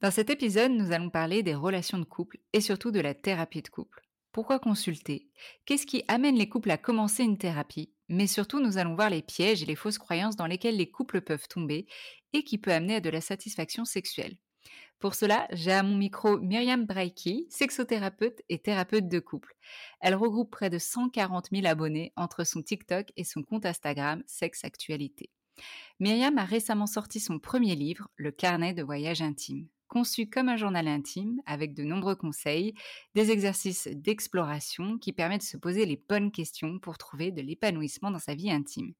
Dans cet épisode, nous allons parler des relations de couple et surtout de la thérapie de couple. Pourquoi consulter? Qu'est-ce qui amène les couples à commencer une thérapie? Mais surtout, nous allons voir les pièges et les fausses croyances dans lesquelles les couples peuvent tomber et qui peut amener à de la satisfaction sexuelle. Pour cela, j'ai à mon micro Myriam Breiki, sexothérapeute et thérapeute de couple. Elle regroupe près de 140 000 abonnés entre son TikTok et son compte Instagram Sexe Actualité. Myriam a récemment sorti son premier livre, Le carnet de voyage intime. Conçu comme un journal intime, avec de nombreux conseils, des exercices d'exploration qui permettent de se poser les bonnes questions pour trouver de l'épanouissement dans sa vie intime.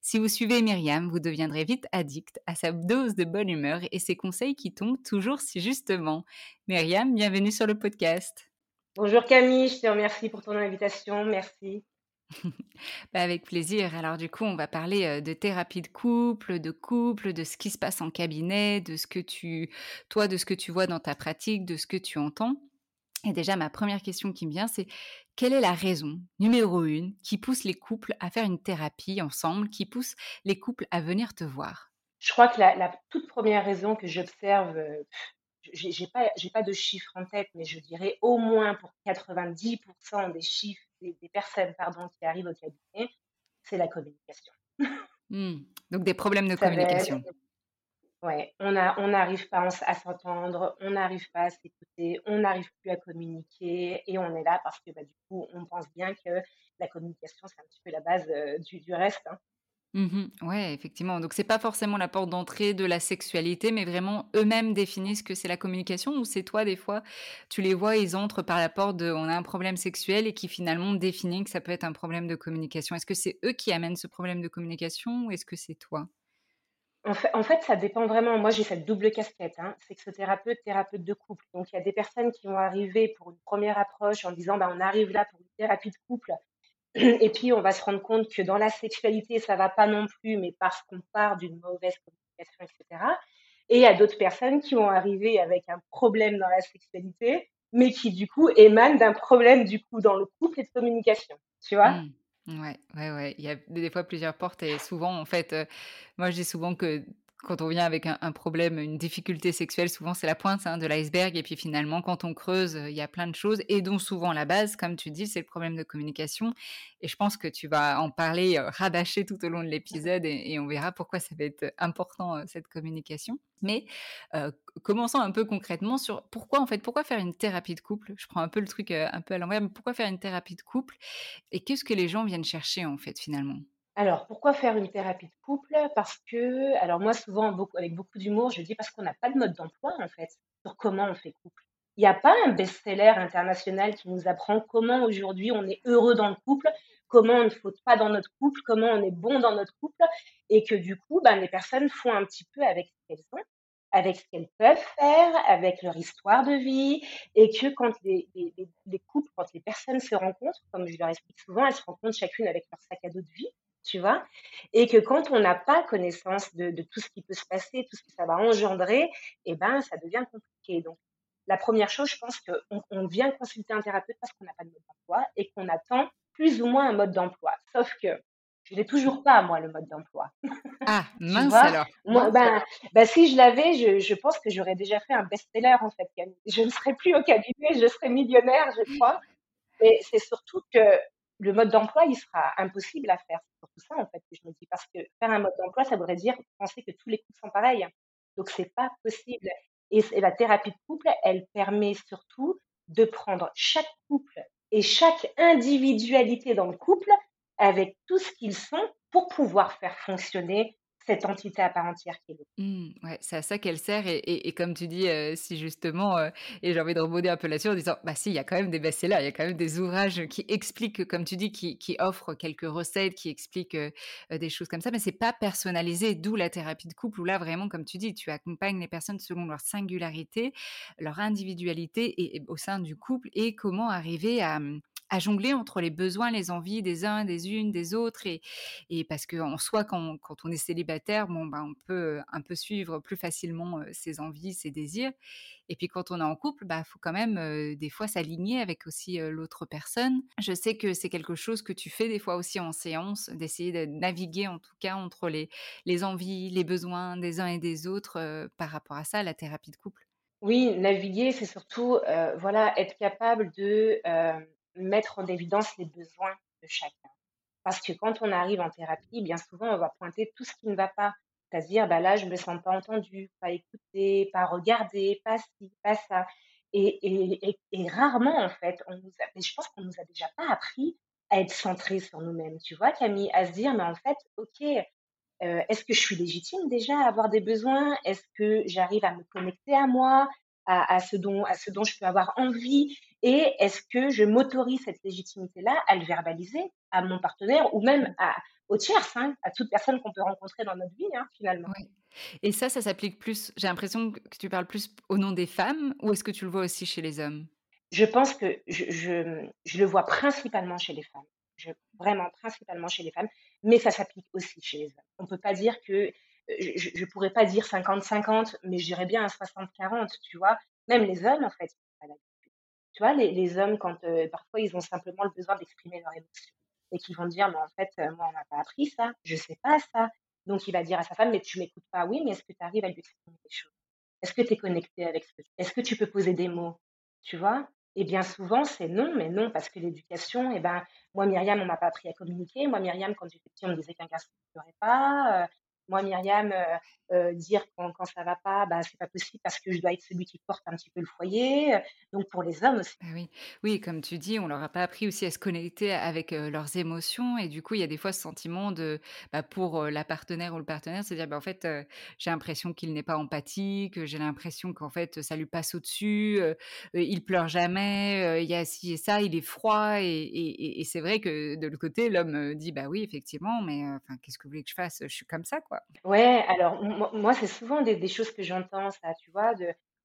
Si vous suivez Myriam, vous deviendrez vite addict à sa dose de bonne humeur et ses conseils qui tombent toujours si justement. Myriam, bienvenue sur le podcast. Bonjour Camille, je te remercie pour ton invitation, merci. Bah, avec plaisir. Alors du coup, on va parler de thérapie de couple, de couple, de ce qui se passe en cabinet, de ce que tu, toi, de ce que tu vois dans ta pratique, de ce que tu entends. Et déjà, ma première question qui me vient, c'est quelle est la raison, numéro une, qui pousse les couples à faire une thérapie ensemble, qui pousse les couples à venir te voir? Je crois que la, toute première raison que j'observe, j'ai pas, pas de chiffres en tête, mais je dirais au moins pour 90% des chiffres, des, personnes pardon, qui arrivent au cabinet, c'est la communication. Mmh. Donc des problèmes de communication. Ouais, on n'arrive pas à s'entendre, on n'arrive pas à s'écouter, on n'arrive plus à communiquer et on est là parce que bah, du coup, on pense bien que la communication, c'est un petit peu la base du, reste. Hein. Mmh ouais, effectivement. Donc c'est pas forcément la porte d'entrée de la sexualité, mais vraiment eux-mêmes définissent que c'est la communication ou c'est toi des fois, tu les vois, ils entrent par la porte de on a un problème sexuel et qui finalement définissent que ça peut être un problème de communication. Est-ce que c'est eux qui amènent ce problème de communication ou est-ce que c'est toi? En fait, ça dépend vraiment. Moi, j'ai cette double casquette, hein, sexothérapeute, thérapeute de couple. Donc, il y a des personnes qui vont arriver pour une première approche en disant, bah, on arrive là pour une thérapie de couple. Et puis, on va se rendre compte que dans la sexualité, ça va pas non plus, mais parce qu'on part d'une mauvaise communication, etc. Et il y a d'autres personnes qui vont arriver avec un problème dans la sexualité mais qui du coup émanent d'un problème du coup dans le couple et de communication, tu vois? Mmh. Ouais, ouais, ouais. Il y a des fois plusieurs portes et souvent, en fait, heu, moi je dis souvent que quand on vient avec un problème, une difficulté sexuelle, souvent c'est la pointe, hein, de l'iceberg et puis finalement quand on creuse, il y a plein de choses et dont souvent la base, comme tu dis, c'est le problème de communication et je pense que tu vas en parler, heu, rabâcher tout au long de l'épisode et on verra pourquoi ça va être important, heu, cette communication. Mais, heu, c commençons un peu concrètement sur pourquoi en fait, pourquoi faire une thérapie de couple? Je prends un peu le truc, heu, un peu à l'envers, mais pourquoi faire une thérapie de couple? Et qu'est-ce que les gens viennent chercher en fait, finalement? Alors, pourquoi faire une thérapie de couple? Parce que alors moi souvent avec beaucoup d'humour, je dis: «Parce qu'on n'a pas de mode d'emploi en fait, sur comment on fait couple». Il y a pas un best-seller international qui nous apprend comment aujourd'hui on est heureux dans le couple, comment on ne faute pas dans notre couple, comment on est bon dans notre couple et que du coup, ben, les personnes font un petit peu avec ce qu'elles ont, avec ce qu'elles peuvent faire, avec leur histoire de vie et que quand les les couples, quand les personnes se rencontrent, comme je leur explique souvent, elles se rencontrent chacune avec leur sac à dos de vie, tu vois? Et que quand on n'a pas connaissance de de tout ce qui peut se passer, tout ce que ça va engendrer et ben, ça devient compliqué. Donc la première chose, je pense qu'on on vient consulter un thérapeute parce qu'on n'a pas de mode d'emploi et qu'on attend plus ou moins un mode d'emploi. Sauf que je l'ai toujours pas moi le mode d'emploi. Ah, mince alors! Moi ben ben si je l'avais, je je pense que j'aurais déjà fait un best-seller en fait. Je ne serais plus au cabinet, je serais millionnaire, je crois. Mais c'est surtout que le mode d'emploi, il sera impossible à faire. C'est surtout ça en fait que je me dis, parce que faire un mode d'emploi, ça voudrait dire penser que tous les couples sont pareils. Donc c'est pas possible et et la thérapie de couple, elle permet surtout de prendre chaque couple et chaque individualité dans le couple avec tout ce qu'ils sont pour pouvoir faire fonctionner cette entité à part entière qui est Mmh, ouais, c'est à ça qu'elle sert et et comme tu dis, si justement, et j'ai envie de rebondir un peu là-dessus en disant, bah si, il y a quand même des best-sellers, il y a quand même des ouvrages qui expliquent, comme tu dis, qui qui offrent quelques recettes, qui expliquent, des choses comme ça, mais c'est pas personnalisé. D'où la thérapie de couple où là, vraiment, comme tu dis, tu accompagnes les personnes selon leur singularité, leur individualité et au sein du couple et comment arriver à, mmh, à jongler entre les besoins, les envies des uns, des unes, des autres et et parce qu'en soi, quand quand on est célibataire, bon, ben, on peut, un peu suivre plus facilement, ses envies, ses désirs et puis quand on est en couple, bah, faut quand même, des fois s'aligner avec aussi, l'autre personne. Je sais que c'est quelque chose que tu fais des fois aussi en séance, d'essayer de naviguer en tout cas entre les les envies, les besoins des uns et des autres, par rapport à ça, la thérapie de couple. Oui, naviguer, c'est surtout, voilà, être capable de, mettre en évidence les besoins de chacun. Parce que quand on arrive en thérapie, bien souvent, on va pointer tout ce qui ne va pas. C'est-à-dire, bah, là, je me sens pas entendue, pas écoutée, pas regardée, pas ci, pas ça. Et et et rarement, en fait, on nous mais je pense qu'on nous a déjà pas appris à être centrés sur nous-mêmes, tu vois, Camille? À se dire: «Mais en fait, OK, Heu, est-ce que je suis légitime déjà à avoir des besoins? Est-ce que j'arrive à me connecter à moi, à à ce dont à ce dont je peux avoir envie? Et est-ce que je m'autorise cette légitimité-là à le verbaliser à mon partenaire ou même à aux tierces, hein, à toute personne qu'on peut rencontrer dans notre vie, hein, finalement? Et ça, ça s'applique plus j'ai l'impression que tu parles plus au nom des femmes ou est-ce que tu le vois aussi chez les hommes? Je pense que je je, je le vois principalement chez les femmes. Je vraiment principalement chez les femmes, mais ça s'applique aussi chez les hommes. On peut pas dire que, je je pourrais pas dire 50-50, mais je dirais bien un 60-40, tu vois? Même les hommes, en fait. Tu vois, les les hommes quand, heu, parfois ils ont simplement le besoin d'exprimer leurs émotions et qu'ils vont dire: «Mais en fait, heu, moi on m'a pas appris ça, je sais pas ça». Donc il va dire à sa femme: «Mais tu m'écoutes pas». «Oui, mais est-ce que tu arrives à lui exprimer les choses? Est-ce que tu es connecté avec ce est-ce que tu peux poser des mots?» Tu vois? Et bien souvent, c'est non, mais non, parce que l'éducation, eh ben, moi, Myriam, on m'a pas appris à communiquer. Moi, Myriam, quand j'étais petite, on me disait qu'un garçon ne pleurait pas. Moi, Myriam, heu heu, dire quand quand ça va pas, bah, c'est pas possible parce que je dois être celui qui porte un petit peu le foyer, heu, donc pour les hommes aussi. Bah, oui. Oui, comme tu dis, on leur a pas appris aussi à se connecter avec, leurs émotions et du coup, il y a des fois ce sentiment de, bah, pour, la partenaire ou le partenaire, c'est dire: «Bah, en fait, j'ai l'impression qu'il n'est pas empathique, j'ai l'impression qu'en fait, ça lui passe au-dessus, il pleure jamais, il y a ci et ça, il est froid» et c'est vrai que de l'autre côté, l'homme, dit: «Bah, oui, effectivement, mais enfin, qu'est-ce que vous voulez que je fasse? Je suis comme ça, quoi». Ouais, alors moi c'est souvent des choses que j'entends ça, tu vois?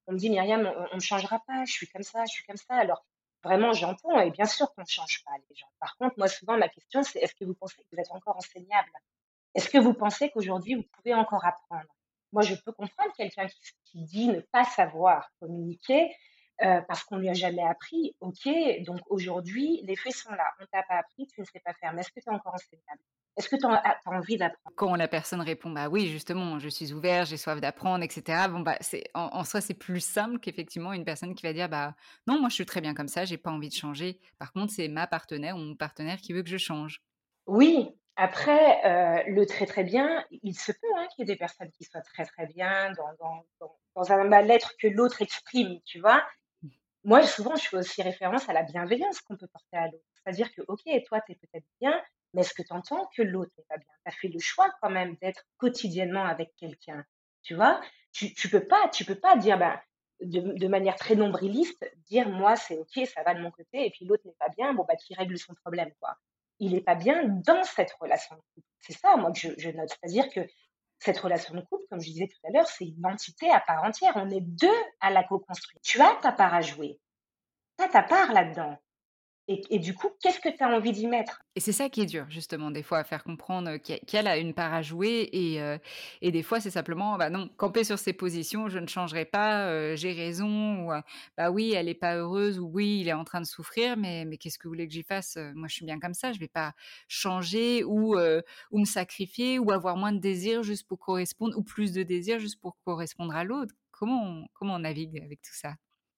On me dit: «Myriam, on ne changera pas, je suis comme ça, je suis comme ça». Alors vraiment, j'entends et bien sûr qu'on ne change pas les gens. Par contre, moi, souvent, ma question, c'est: «Est-ce que vous pensez que vous êtes encore enseignable?» Est-ce que vous pensez qu'aujourd'hui, vous pouvez encore apprendre? Moi, je peux comprendre quelqu'un qui dit ne pas savoir communiquer, parce qu'on lui a jamais appris. Ok, donc aujourd'hui, les faits sont là. On t'a pas appris, tu ne sais pas faire. Mais est-ce que tu es encore enseignable? Est-ce que tu as, envie d'apprendre? Quand la personne répond, bah oui, justement, je suis ouvert, j'ai soif d'apprendre, etc. Bon, bah, c'est, en, soi, c'est plus simple qu'effectivement une personne qui va dire, bah non, moi je suis très bien comme ça, j'ai pas envie de changer. Par contre, c'est ma partenaire ou mon partenaire qui veut que je change. Oui, après, euh, le très très bien, il se peut hein, qu'il y ait des personnes qui soient très très bien dans, dans, dans, un mal-être que l'autre exprime, tu vois? Moi, souvent, je fais aussi référence à la bienveillance qu'on peut porter à l'autre. C'est-à-dire que, ok, toi, tu es peut-être bien, mais est-ce que tu entends que l'autre n'est pas bien? Tu as fait le choix quand même d'être quotidiennement avec quelqu'un, tu vois? Tu, tu peux pas, tu peux pas dire, ben, de, manière très nombriliste, dire, moi, c'est ok, ça va de mon côté, et puis l'autre n'est pas bien, bon, bah, qui règle son problème, quoi il n'est pas bien dans cette relation de couple. C'est ça, moi, que je, note. C'est-à-dire que cette relation de couple, comme je disais tout à l'heure, c'est une entité à part entière. On est deux à la co-construire. Tu as ta part à jouer. Tu as ta part là-dedans. Et, du coup, qu'est-ce que tu as envie d'y mettre? Et c'est ça qui est dur, justement, des fois, à faire comprendre qu'il y, a une part à jouer. Et, euh, et des fois, c'est simplement, bah non, camper sur ses positions, je ne changerai pas, euh, j'ai raison, ou euh, bah oui, elle n'est pas heureuse, ou oui, il est en train de souffrir, mais, mais qu'est-ce que vous voulez que j'y fasse? Moi, je suis bien comme ça, je ne vais pas changer ou, ou me sacrifier, ou avoir moins de désir juste pour correspondre, ou plus de désir juste pour correspondre à l'autre. Comment comment on navigue avec tout ça?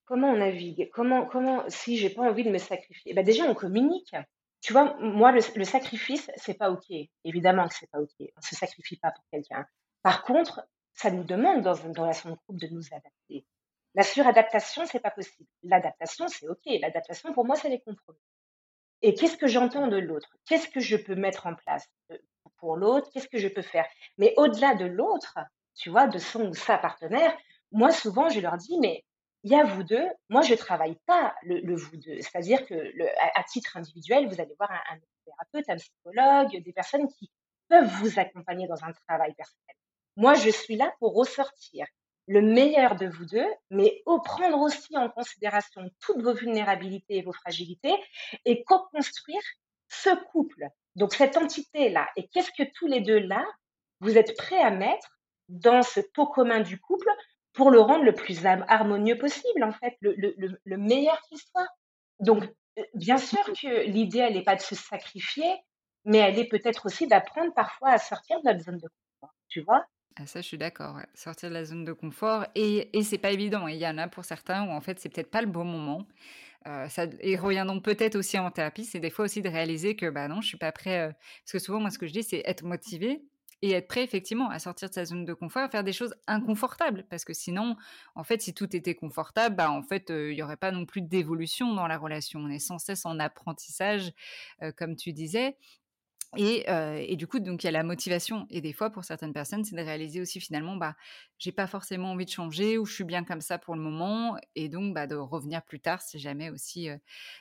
Comment on navigue Comment, comment, si j'ai pas envie de me sacrifier bah Déjà, on communique. Tu vois, moi, le, le sacrifice, c'est pas OK. Évidemment que c'est pas OK. On se sacrifie pas pour quelqu'un. Par contre, ça nous demande dans une relation de couple de nous adapter. La suradaptation, c'est pas possible. L'adaptation, c'est OK. L'adaptation, pour moi, c'est les compromis. Et qu'est-ce que j'entends de l'autre? Qu'est-ce que je peux mettre en place euh, pour l'autre? Qu'est-ce que je peux faire? Mais au-delà de l'autre, tu vois, de son ou sa partenaire, moi, souvent, je leur dis, mais il y a vous deux. Moi, je travaille pas le, vous deux. C'est-à-dire que le, à, titre individuel, vous allez voir un, un, thérapeute, un psychologue, des personnes qui peuvent vous accompagner dans un travail personnel. Moi, je suis là pour ressortir le meilleur de vous deux, mais au prendre aussi en considération toutes vos vulnérabilités et vos fragilités et co-construire ce couple. Donc, cette entité-là. Et qu'est-ce que tous les deux là, vous êtes prêts à mettre dans ce pot commun du couple pour le rendre le plus harmonieux possible, en fait, le, le, le meilleur qu'il soit. Donc, euh, bien sûr que l'idée, elle n'est pas de se sacrifier, mais elle est peut-être aussi d'apprendre parfois à sortir de notre zone de confort, tu vois? Ah, ça, je suis d'accord. Sortir de la zone de confort. Et, et c'est pas évident. Il y en a pour certains où, en fait, c'est peut-être pas le bon moment. Euh, et reviendrons peut-être aussi en thérapie, c'est des fois aussi de réaliser que, bah non, je suis pas prêt. Euh, parce que souvent, moi, ce que je dis, c'est être motivé, et être prêt effectivement à sortir de sa zone de confort, à faire des choses inconfortables. Parce que sinon, en fait, si tout était confortable, bah, en fait, il n'y aurait pas non plus d'évolution dans la relation. On est sans cesse en apprentissage, comme tu disais. Et, du coup, donc il y a la motivation. Et des fois, pour certaines personnes, c'est de réaliser aussi finalement, bah, j'ai pas forcément envie de changer ou je suis bien comme ça pour le moment. Et donc, bah, de revenir plus tard si jamais aussi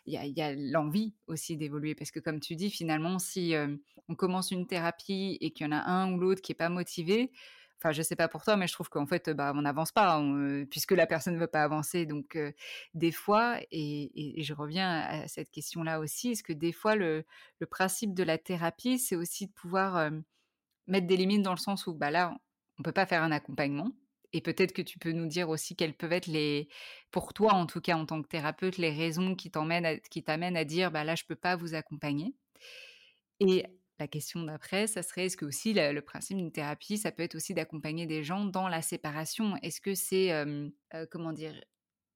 il y a, l'envie aussi d'évoluer. Parce que comme tu dis, finalement, si on commence une thérapie et qu'il y en a un ou l'autre qui est pas motivé, Enfin, je sais pas pour toi, mais je trouve qu'en fait, bah, on n'avance pas puisque la personne ne veut pas avancer. Donc, des fois, et, je reviens à cette question-là aussi, est-ce que des fois, le, principe de la thérapie, c'est aussi de pouvoir mettre des limites dans le sens où, bah là, on peut pas faire un accompagnement. Et peut-être que tu peux nous dire aussi quelles peuvent être les, pour toi en tout cas en tant que thérapeute, les raisons qui t'amènent, à dire, bah là, je peux pas vous accompagner. Et la question d'après, ça serait est-ce que aussi le, principe d'une thérapie, ça peut être aussi d'accompagner des gens dans la séparation? Est-ce que c'est, comment dire,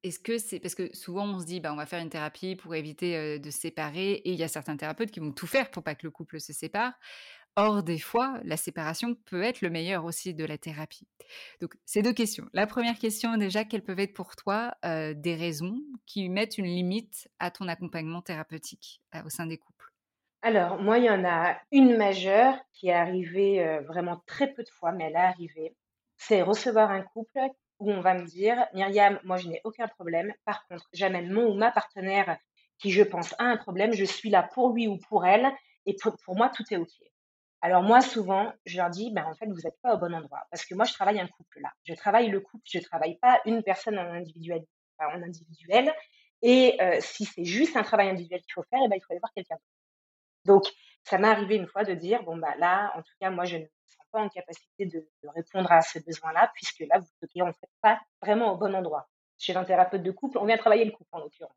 est-ce que c'est parce que souvent on se dit bah on va faire une thérapie pour éviter de se séparer et il y a certains thérapeutes qui vont tout faire pour pas que le couple se sépare. Or des fois la séparation peut être le meilleur aussi de la thérapie. Donc ces deux questions. La première question déjà quelles peuvent être pour toi des raisons qui mettent une limite à ton accompagnement thérapeutique au sein des couples? Alors, moi, il y en a une majeure qui est arrivée euh, vraiment très peu de fois, mais elle est arrivée. C'est recevoir un couple où on va me dire, Myriam, moi, je n'ai aucun problème. Par contre, j'amène mon ou ma partenaire qui, je pense, a un problème. Je suis là pour lui ou pour elle. Et pour, moi, tout est OK. Alors, moi, souvent, je leur dis, ben, en fait, vous n'êtes pas au bon endroit. Parce que moi, je travaille un couple là. Je travaille le couple. Je ne travaille pas une personne en individuel. en individuel. Et euh, si c'est juste un travail individuel qu'il faut faire, eh ben, il faut aller voir quelqu'un d'autre. Donc, ça m'est arrivé une fois de dire, bon, bah là, en tout cas, moi, je ne me sens pas en capacité de, répondre à ce besoin-là, puisque là, vous ne en fait pas vraiment au bon endroit. chez un thérapeute de couple. On vient travailler le couple en l'occurrence.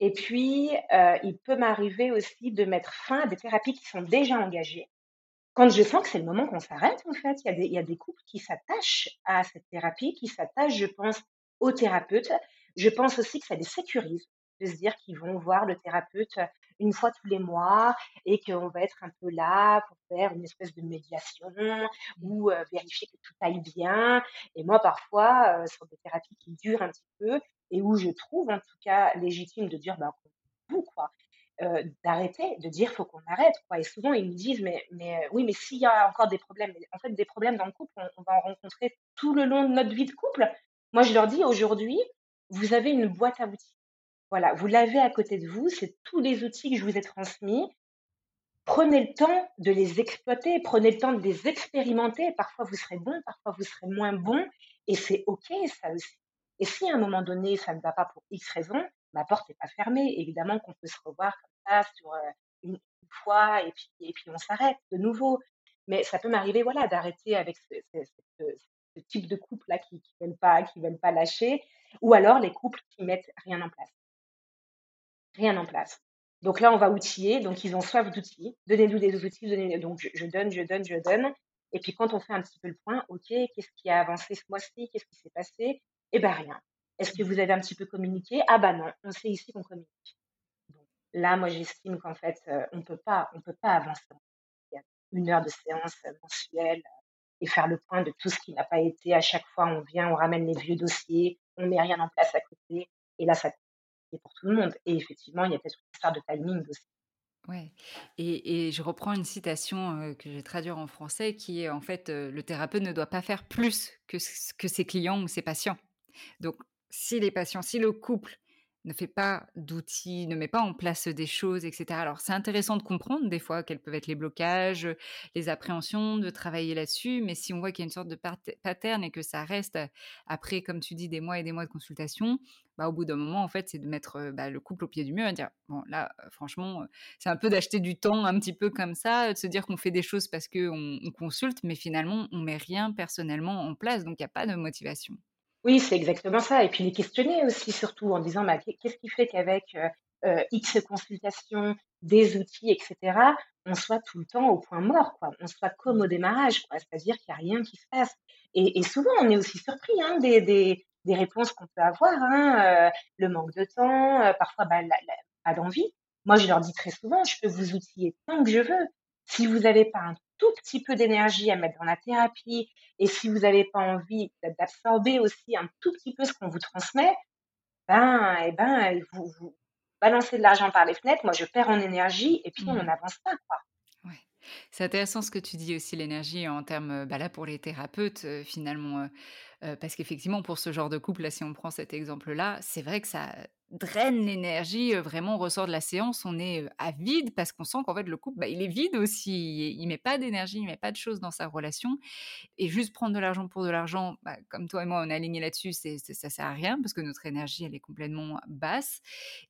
Et puis, euh, il peut m'arriver aussi de mettre fin à des thérapies qui sont déjà engagées. Quand je sens que c'est le moment qu'on s'arrête, en fait, il y, a des, il y a des couples qui s'attachent à cette thérapie, qui s'attachent, je pense, au thérapeute. Je pense aussi que ça les sécurise de se dire qu'ils vont voir le thérapeute une fois tous les mois et qu'on va être un peu là pour faire une espèce de médiation ou euh, vérifier que tout aille bien. Et moi, parfois, euh, sur des thérapies qui durent un petit peu et où je trouve en tout cas légitime de dire, bah, vous, quoi. Euh, d'arrêter, de dire faut qu'on arrête quoi. Et souvent ils me disent mais mais oui mais s'il y a encore des problèmes, en fait des problèmes dans le couple, on, on, va en rencontrer tout le long de notre vie de couple. Moi je leur dis aujourd'hui vous avez une boîte à outils. Voilà, vous l'avez à côté de vous, c'est tous les outils que je vous ai transmis. Prenez le temps de les exploiter, prenez le temps de les expérimenter. Parfois, vous serez bon, parfois, vous serez moins bon. Et c'est OK, ça aussi. Et si à un moment donné, ça ne va pas pour X raison, ma porte n'est pas fermée. Évidemment qu'on peut se revoir comme ça sur euh, une, fois et puis, et puis on s'arrête de nouveau. Mais ça peut m'arriver voilà, d'arrêter avec ce, type de couple-là qui ne veulent, pas, veulent pas lâcher, ou alors les couples qui mettent rien en place rien en place. Donc là, on va outiller. Donc, ils ont soif d'outils. Donnez-nous des outils. Donnez donc, je, donne, je donne, je donne. Et puis, quand on fait un petit peu le point, OK, qu'est-ce qui a avancé ce mois-ci? Qu'est-ce qui s'est passé? Eh bien, rien. Est-ce que vous avez un petit peu communiqué? Ah bah non, on sait ici qu'on communique. Donc, là, moi, j'estime qu'en fait, euh, on peut pas, on peut pas avancer. Une heure de séance mensuelle euh, et faire le point de tout ce qui n'a pas été. À chaque fois, on vient, on ramène les vieux dossiers, on met rien en place à côté. Et là, ça pour tout le monde. Et effectivement, il y a peut-être une histoire de timing aussi. Ouais. Et, je reprends une citation que je vais traduire en français qui est en fait le thérapeute ne doit pas faire plus que, que ses clients ou ses patients. Donc, si les patients, si le couple ne fait pas d'outils, ne met pas en place des choses, etc. Alors, c'est intéressant de comprendre des fois quels peuvent être les blocages, les appréhensions, de travailler là-dessus, mais si on voit qu'il y a une sorte de pattern et que ça reste après, comme tu dis, des mois et des mois de consultation, bah, au bout d'un moment, en fait, c'est de mettre bah, le couple au pied du mur et dire, bon, là, franchement, c'est un peu d'acheter du temps un petit peu comme ça, de se dire qu'on fait des choses parce qu'on on consulte, mais finalement, on met rien personnellement en place, donc il n'y a pas de motivation. Oui, c'est exactement ça. Et puis les questionner aussi, surtout en disant bah, qu'est-ce qui fait qu'avec X consultations, des outils, etc., on soit tout le temps au point mort, quoi. On soit comme au démarrage, quoi. C'est-à-dire qu'il n'y a rien qui se passe? Et, souvent, on est aussi surpris hein, des, des, réponses qu'on peut avoir, hein, euh, le manque de temps, parfois bah, pas d'envie. Moi, je leur dis très souvent, je peux vous outiller tant que je veux. Si vous n'avez pas un tout petit peu d'énergie à mettre dans la thérapie et si vous n'avez pas envie d'absorber aussi un tout petit peu ce qu'on vous transmet, ben, et eh ben, vous, vous balancez de l'argent par les fenêtres, moi je perds en énergie et puis on mmh. n'avance pas. Quoi. C'est intéressant ce que tu dis aussi, l'énergie en termes, bah là pour les thérapeutes, euh, finalement, euh, euh, parce qu'effectivement pour ce genre de couple, là si on prend cet exemple-là, c'est vrai que ça draine l'énergie, vraiment on ressort de la séance, on est à vide parce qu'on sent qu'en fait le couple, bah, il est vide aussi, il met pas d'énergie, il met pas de choses dans sa relation. Et juste prendre de l'argent pour de l'argent, bah, comme toi et moi on est alignés là-dessus, c'est ça sert à rien parce que notre énergie elle est complètement basse.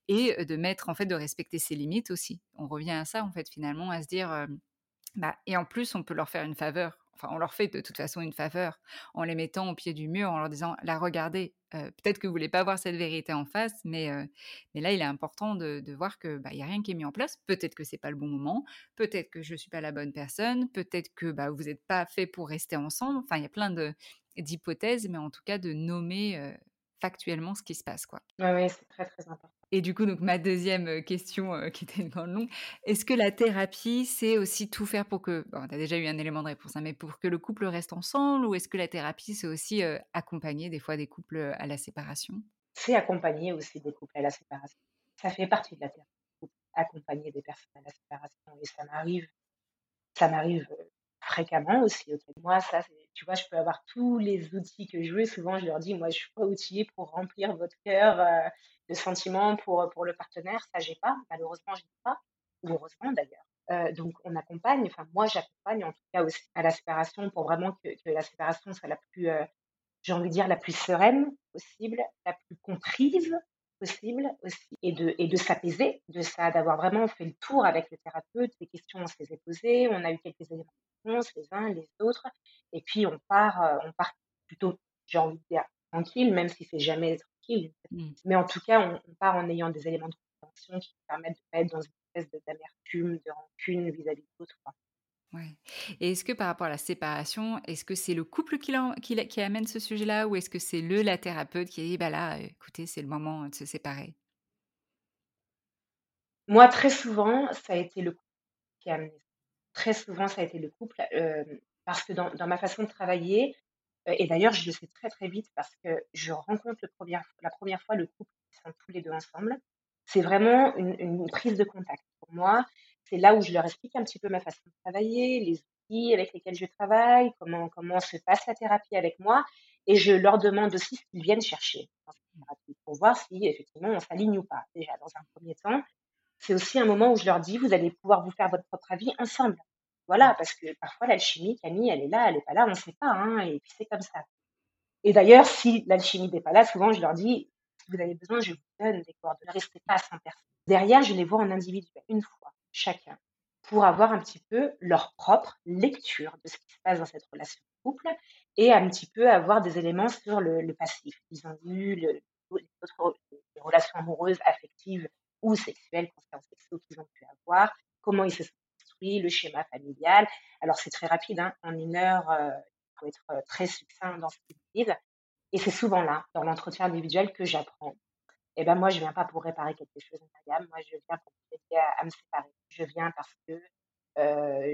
Et de mettre en fait de respecter ses limites aussi. On revient à ça en fait finalement à se dire, bah, et en plus on peut leur faire une faveur enfin, on leur fait de toute façon une faveur en les mettant au pied du mur, en leur disant, là, regardez, peut-être que vous voulez pas voir cette vérité en face, mais, mais là, il est important de, voir que bah, y a rien qui est mis en place. Peut-être que c'est pas le bon moment, peut-être que je suis pas la bonne personne, peut-être que bah, vous n'êtes pas fait pour rester ensemble. Enfin, il y a plein de d'hypothèses, mais en tout cas de nommer factuellement ce qui se passe, quoi. Oui, c'est très très important. Et du coup, donc ma deuxième question, qui était une grande longue, est-ce que la thérapie, c'est aussi tout faire pour que, bon, tu as déjà eu un élément de réponse, hein, mais pour que le couple reste ensemble, ou est-ce que la thérapie, c'est aussi accompagner des fois des couples à la séparation? C'est accompagner aussi des couples à la séparation. Ça fait partie de la thérapie, accompagner des personnes à la séparation, et ça m'arrive, ça m'arrive fréquemment aussi. Moi, ça, tu vois, je peux avoir tous les outils que je veux. Souvent, je leur dis, moi, je suis pas outillée pour remplir votre cœur euh, de sentiments pour, pour le partenaire. Ça, j'ai pas. Malheureusement, je n'ai pas. Ou heureusement, d'ailleurs. Euh, donc, on accompagne, enfin, moi, j'accompagne en tout cas aussi à la séparation pour vraiment que, que la séparation soit la plus, euh, j'ai envie de dire, la plus sereine possible, la plus comprise possible aussi, et de, et de s'apaiser de ça, d'avoir vraiment fait le tour avec le thérapeute, les questions on se les a posées, on a eu quelques éléments les uns les autres, et puis on part, euh, on part plutôt, j'ai envie de dire, tranquille, même si c'est jamais compliqué. Mmh. Mais en tout cas, on, on part en ayant des éléments de compréhension qui permettent de pas être dans une espèce de- d'amertume, de rancune vis-à-vis de l'autre. Et est-ce que par rapport à la séparation, est-ce que c'est le couple qui, amène ce sujet-là ou est-ce que c'est le, la thérapeute qui dit, bah là, écoutez, c'est le moment de se séparer? Moi, très souvent, ça a été le couple qui a amené. Très souvent, ça a été le couple, parce que dans, ma façon de travailler, et d'ailleurs, je le sais très très vite parce que je rencontre la première fois le couple qui sont tous les deux ensemble. C'est vraiment une prise de contact. Pour moi, c'est là où je leur explique un petit peu ma façon de travailler, les outils avec lesquels je travaille, comment, comment se passe la thérapie avec moi, et je leur demande aussi ce qu'ils viennent chercher pour voir si effectivement on s'aligne ou pas. Déjà, dans un premier temps, c'est aussi un moment où je leur dis, vous allez pouvoir vous faire votre propre avis ensemble. Voilà, parce que parfois l'alchimie, Camille, elle est là, elle est pas là, on ne sait pas, hein, et puis c'est comme ça. Et d'ailleurs, si l'alchimie n'est pas là, souvent je leur dis, si vous avez besoin, je vous donne des coordonnées, ne restez pas sans personne. Derrière, je les vois en individuel, une fois, chacun, pour avoir un petit peu leur propre lecture de ce qui se passe dans cette relation de couple et un petit peu avoir des éléments sur le, passif qu'ils ont eu, le, les relations amoureuses, affectives ou sexuelles, sexuelles qu'ils ont pu avoir, comment ils se sont construits, le schéma familial. Alors c'est très rapide, hein, en une heure, euh, il faut être euh, très succinct dans ce qu'ils disent. Et c'est souvent là, dans l'entretien individuel, que j'apprends. Et ben moi, je viens pas pour réparer quelque chose, Myriam. Moi, je viens pour m'aider à me séparer. Je viens parce que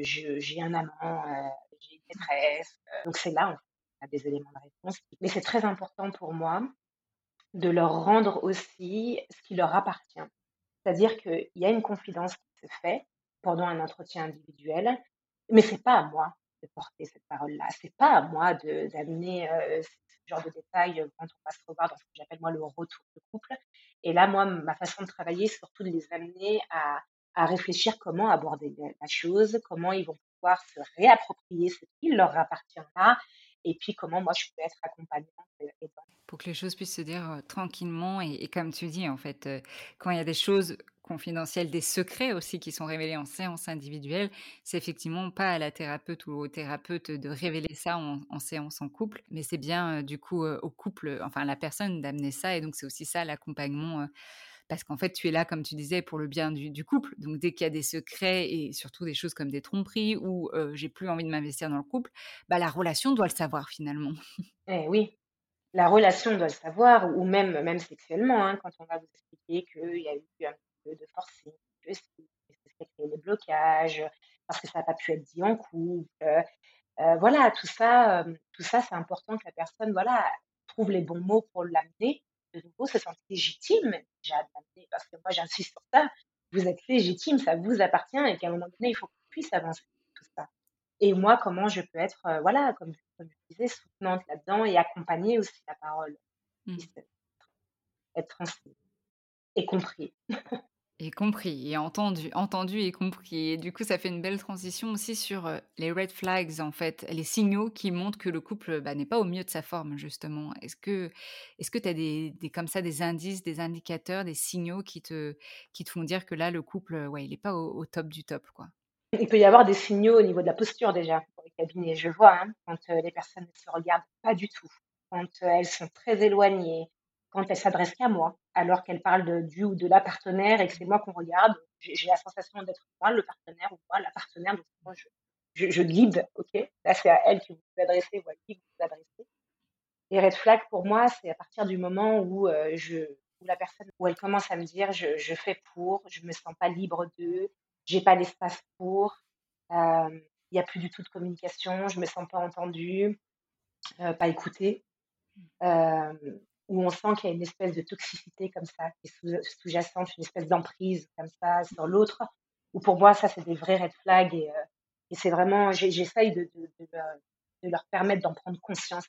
j'ai un amant, j'ai une maîtresse. Donc c'est là, en fait, on a des éléments de réponse. Mais c'est très important pour moi de leur rendre aussi ce qui leur appartient. C'est-à-dire qu'il y a une confidence qui se fait pendant un entretien individuel, mais c'est pas à moi de porter cette parole-là. C'est pas à moi d'amener euh, ce genre de détails quand on va se revoir dans ce que j'appelle moi le retour de couple. Et là, moi, ma façon de travailler, c'est surtout de les amener à, à réfléchir comment aborder la chose, comment ils vont pouvoir se réapproprier ce qui leur appartient là, et puis comment moi je peux être accompagnante aidante. Pour que les choses puissent se dire euh, tranquillement et, comme tu dis, en fait, euh, quand il y a des choses confidentielles, des secrets aussi qui sont révélés en séance individuelle, c'est effectivement pas à la thérapeute ou au thérapeute de révéler ça en, séance en couple, mais c'est bien euh, du coup euh, au couple, enfin à la personne d'amener ça et donc c'est aussi ça l'accompagnement. Parce qu'en fait, tu es là, comme tu disais, pour le bien du, couple. Donc, dès qu'il y a des secrets et surtout des choses comme des tromperies ou j'ai plus envie de m'investir dans le couple, bah, la relation doit le savoir finalement. Eh oui, la relation doit le savoir, ou même, même sexuellement, hein, quand on va vous expliquer qu'il y a eu un peu de forcing, que c'est créé des blocages, parce que ça n'a pas pu être dit en couple. euh, voilà, tout ça, euh, tout ça, c'est important que la personne, voilà, trouve les bons mots pour l'amener. De nouveau, se sente légitime déjà de l'amener, parce que moi, j'insiste sur ça. Vous êtes légitime, ça vous appartient, et qu'à un moment donné, il faut qu'on puisse avancer tout ça. Et moi, comment je peux être, euh, voilà, comme, comme je disais, soutenante là-dedans et accompagner aussi la parole, Mm. puisse être transmise et compris. Et compris, et entendu, entendu et compris. Et du coup, ça fait une belle transition aussi sur euh, les red flags, en fait, les signaux qui montrent que le couple bah, n'est pas au mieux de sa forme, justement. Est-ce que est-ce que tu as des, comme ça, des indices, des indicateurs, des signaux qui te, qui te font dire que là, le couple, euh, ouais, il n'est pas au, top du top, quoi? Il peut y avoir des signaux au niveau de la posture déjà pour les cabinets. Je vois hein, quand euh, les personnes ne se regardent pas du tout, quand elles sont très éloignées, quand elles s'adressent qu'à moi, alors qu'elles parlent de, du ou de la partenaire et que c'est moi qu'on regarde. J'ai la sensation d'être moi le partenaire ou moi la partenaire. Donc moi, je, je, guide, ok? Là, c'est à elle que vous adressez ou à qui vous vous adressez. Et red flag pour moi, c'est à partir du moment où euh, je où la personne où elle commence à me dire je, fais pour, je me sens pas libre d'eux, j'ai pas l'espace pour, euh, il y a plus du tout de communication, je me sens pas entendue, euh, pas écoutée, où on sent qu'il y a une espèce de toxicité comme ça qui est sous- sous-jacente, une espèce d'emprise comme ça sur l'autre. Ou pour moi, ça c'est des vrais red flags et, euh, c'est vraiment, j'essaye de, de, leur- permettre d'en prendre conscience,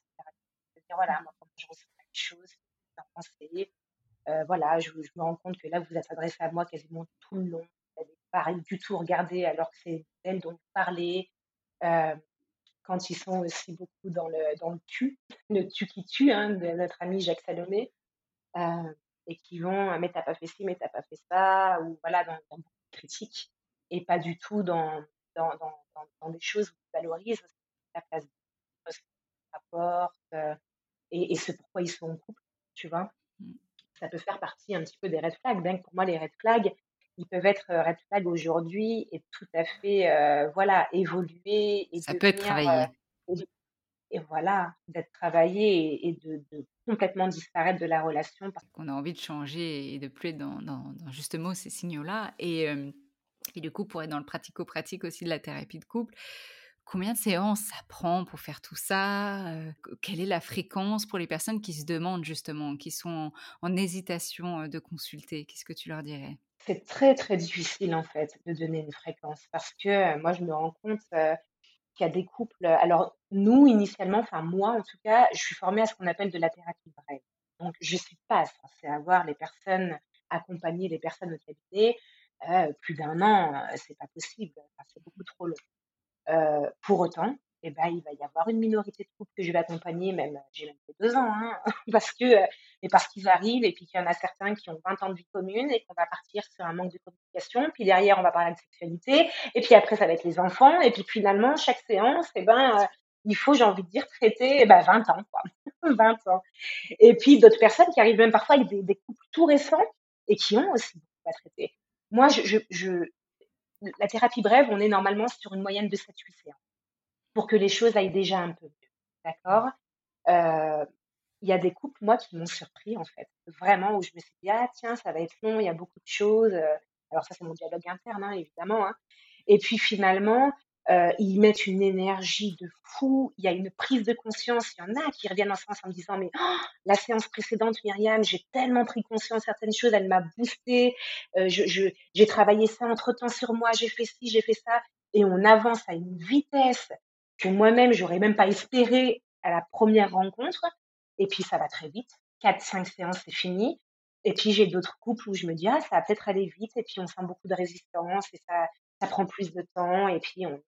dire voilà, moi je ressens quelque chose, je penser. Euh, voilà, je, me rends compte que là, vous vous êtes adressé à moi quasiment tout le long. Vous n'avez pas du tout regardé alors que c'est elle dont vous parlez. Euh, quand ils sont aussi beaucoup dans le, dans le tu, le tu qui tue, hein, de notre ami Jacques Salomé, euh, et qui vont, euh, mais t'as pas fait ci, mais t'as pas fait ça, ou voilà, dans, dans beaucoup de critiques, et pas du tout dans, dans, dans, dans, des choses où ils valorisent la place de ce qu'ils apportent, euh, et, et ce pourquoi ils sont en couple, tu vois. Mm. ça peut faire partie un petit peu des red flags. Bien que pour moi, les red flags, ils peuvent être red flags aujourd'hui et tout à fait, voilà, évoluer et Ça peut être devenir, travaillé. et voilà, d'être travaillé et, et de, de complètement disparaître de la relation. parce- Qu'on a envie de changer et de plus être dans, dans, dans justement ces signaux-là. Et, euh, et du coup, pour être dans le pratico-pratique aussi de la thérapie de couple, combien de séances ça prend pour faire tout ça Euh, Quelle est la fréquence pour les personnes qui se demandent justement, qui sont en, en hésitation euh, de consulter? Qu'est-ce que tu leur dirais? C'est très, très difficile en fait de donner une fréquence parce que euh, moi, je me rends compte euh, qu'il y a des couples. Alors, nous, initialement, enfin, moi en tout cas, je suis formée à ce qu'on appelle de la thérapie brève. Donc, je ne suis pas censée avoir les personnes, accompagner les personnes au euh, plus d'un an, euh, c'est pas possible, c'est beaucoup trop long. Euh, pour autant, eh ben, il va y avoir une minorité de couples que je vais accompagner, même, j'ai même fait deux ans, hein, parce que, euh, arrivent, et puis qu'il y en a certains qui ont 20 ans de vie commune, et qu'on va partir sur un manque de communication, puis derrière, on va parler de sexualité, et puis après, ça va être les enfants, et puis finalement, chaque séance, eh ben, euh, il faut, j'ai envie de dire, traiter eh ben, 20 ans, quoi. 20 ans. Et puis d'autres personnes qui arrivent même parfois avec des, couples tout récents, et qui ont aussi beaucoup à traiter. Moi, la thérapie brève, on est normalement sur une moyenne de 7-8 séances pour que les choses aillent déjà un peu mieux. D'accord? Euh, Il y a des couples, moi, qui m'ont surpris, en fait. Vraiment, où je me suis dit, ah tiens, ça va être long, il y a beaucoup de choses. Alors ça, c'est mon dialogue interne, hein, évidemment. hein. Et puis finalement, euh, ils mettent une énergie de fou. Il y a une prise de conscience. Il y en a qui reviennent en séance en me disant, mais oh, la séance précédente, Myriam, j'ai tellement pris conscience de certaines choses, elle m'a boosté. Euh, je, je, j'ai travaillé ça entre-temps sur moi, j'ai fait ci, j'ai fait ça. Et on avance à une vitesse que moi-même, j'aurais même pas espéré à la première rencontre. Et puis, ça va très vite. Quatre, cinq séances, c'est fini. Et puis, j'ai d'autres couples où je me dis, ah, ça va peut-être aller vite. Et puis, on sent beaucoup de résistance et ça, ça prend plus de temps. Et puis, on,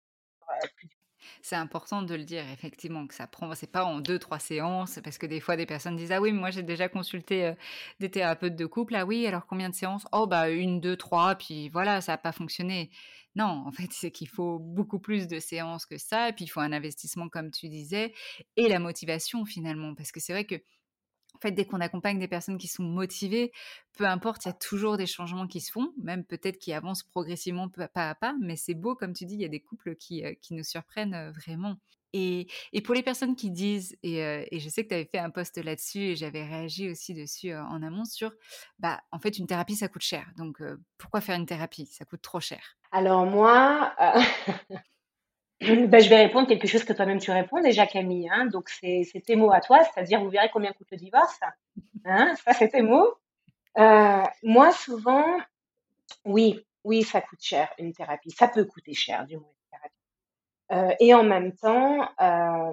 C'est important de le dire, effectivement, que ça prend, c'est pas en deux, trois séances, parce que des fois, des personnes disent Ah oui, mais moi j'ai déjà consulté euh, des thérapeutes de couple. Ah oui, alors combien de séances? Oh, bah une, deux, trois, puis voilà, ça n'a pas fonctionné. Non, en fait, c'est qu'il faut beaucoup plus de séances que ça, et puis il faut un investissement, comme tu disais, et la motivation finalement, parce que c'est vrai que en fait, dès qu'on accompagne des personnes qui sont motivées, peu importe, il y a toujours des changements qui se font, même peut-être qui avancent progressivement pas à pas, mais c'est beau, comme tu dis, il y a des couples qui, euh, qui nous surprennent euh, vraiment. Et, pour les personnes qui disent, et, je sais que tu avais fait un post là-dessus, et j'avais réagi aussi dessus en amont sur, bah, en fait, une thérapie, ça coûte cher. Donc, pourquoi faire une thérapie? Ça coûte trop cher. Alors moi, ben, je vais répondre quelque chose que toi-même tu réponds déjà Camille. Hein, donc c'est tes mots à toi, c'est-à-dire vous verrez combien coûte le divorce. Hein, ça c'est tes mots. Moi souvent, oui, oui, ça coûte cher une thérapie. Ça peut coûter cher du moins et en même temps, euh,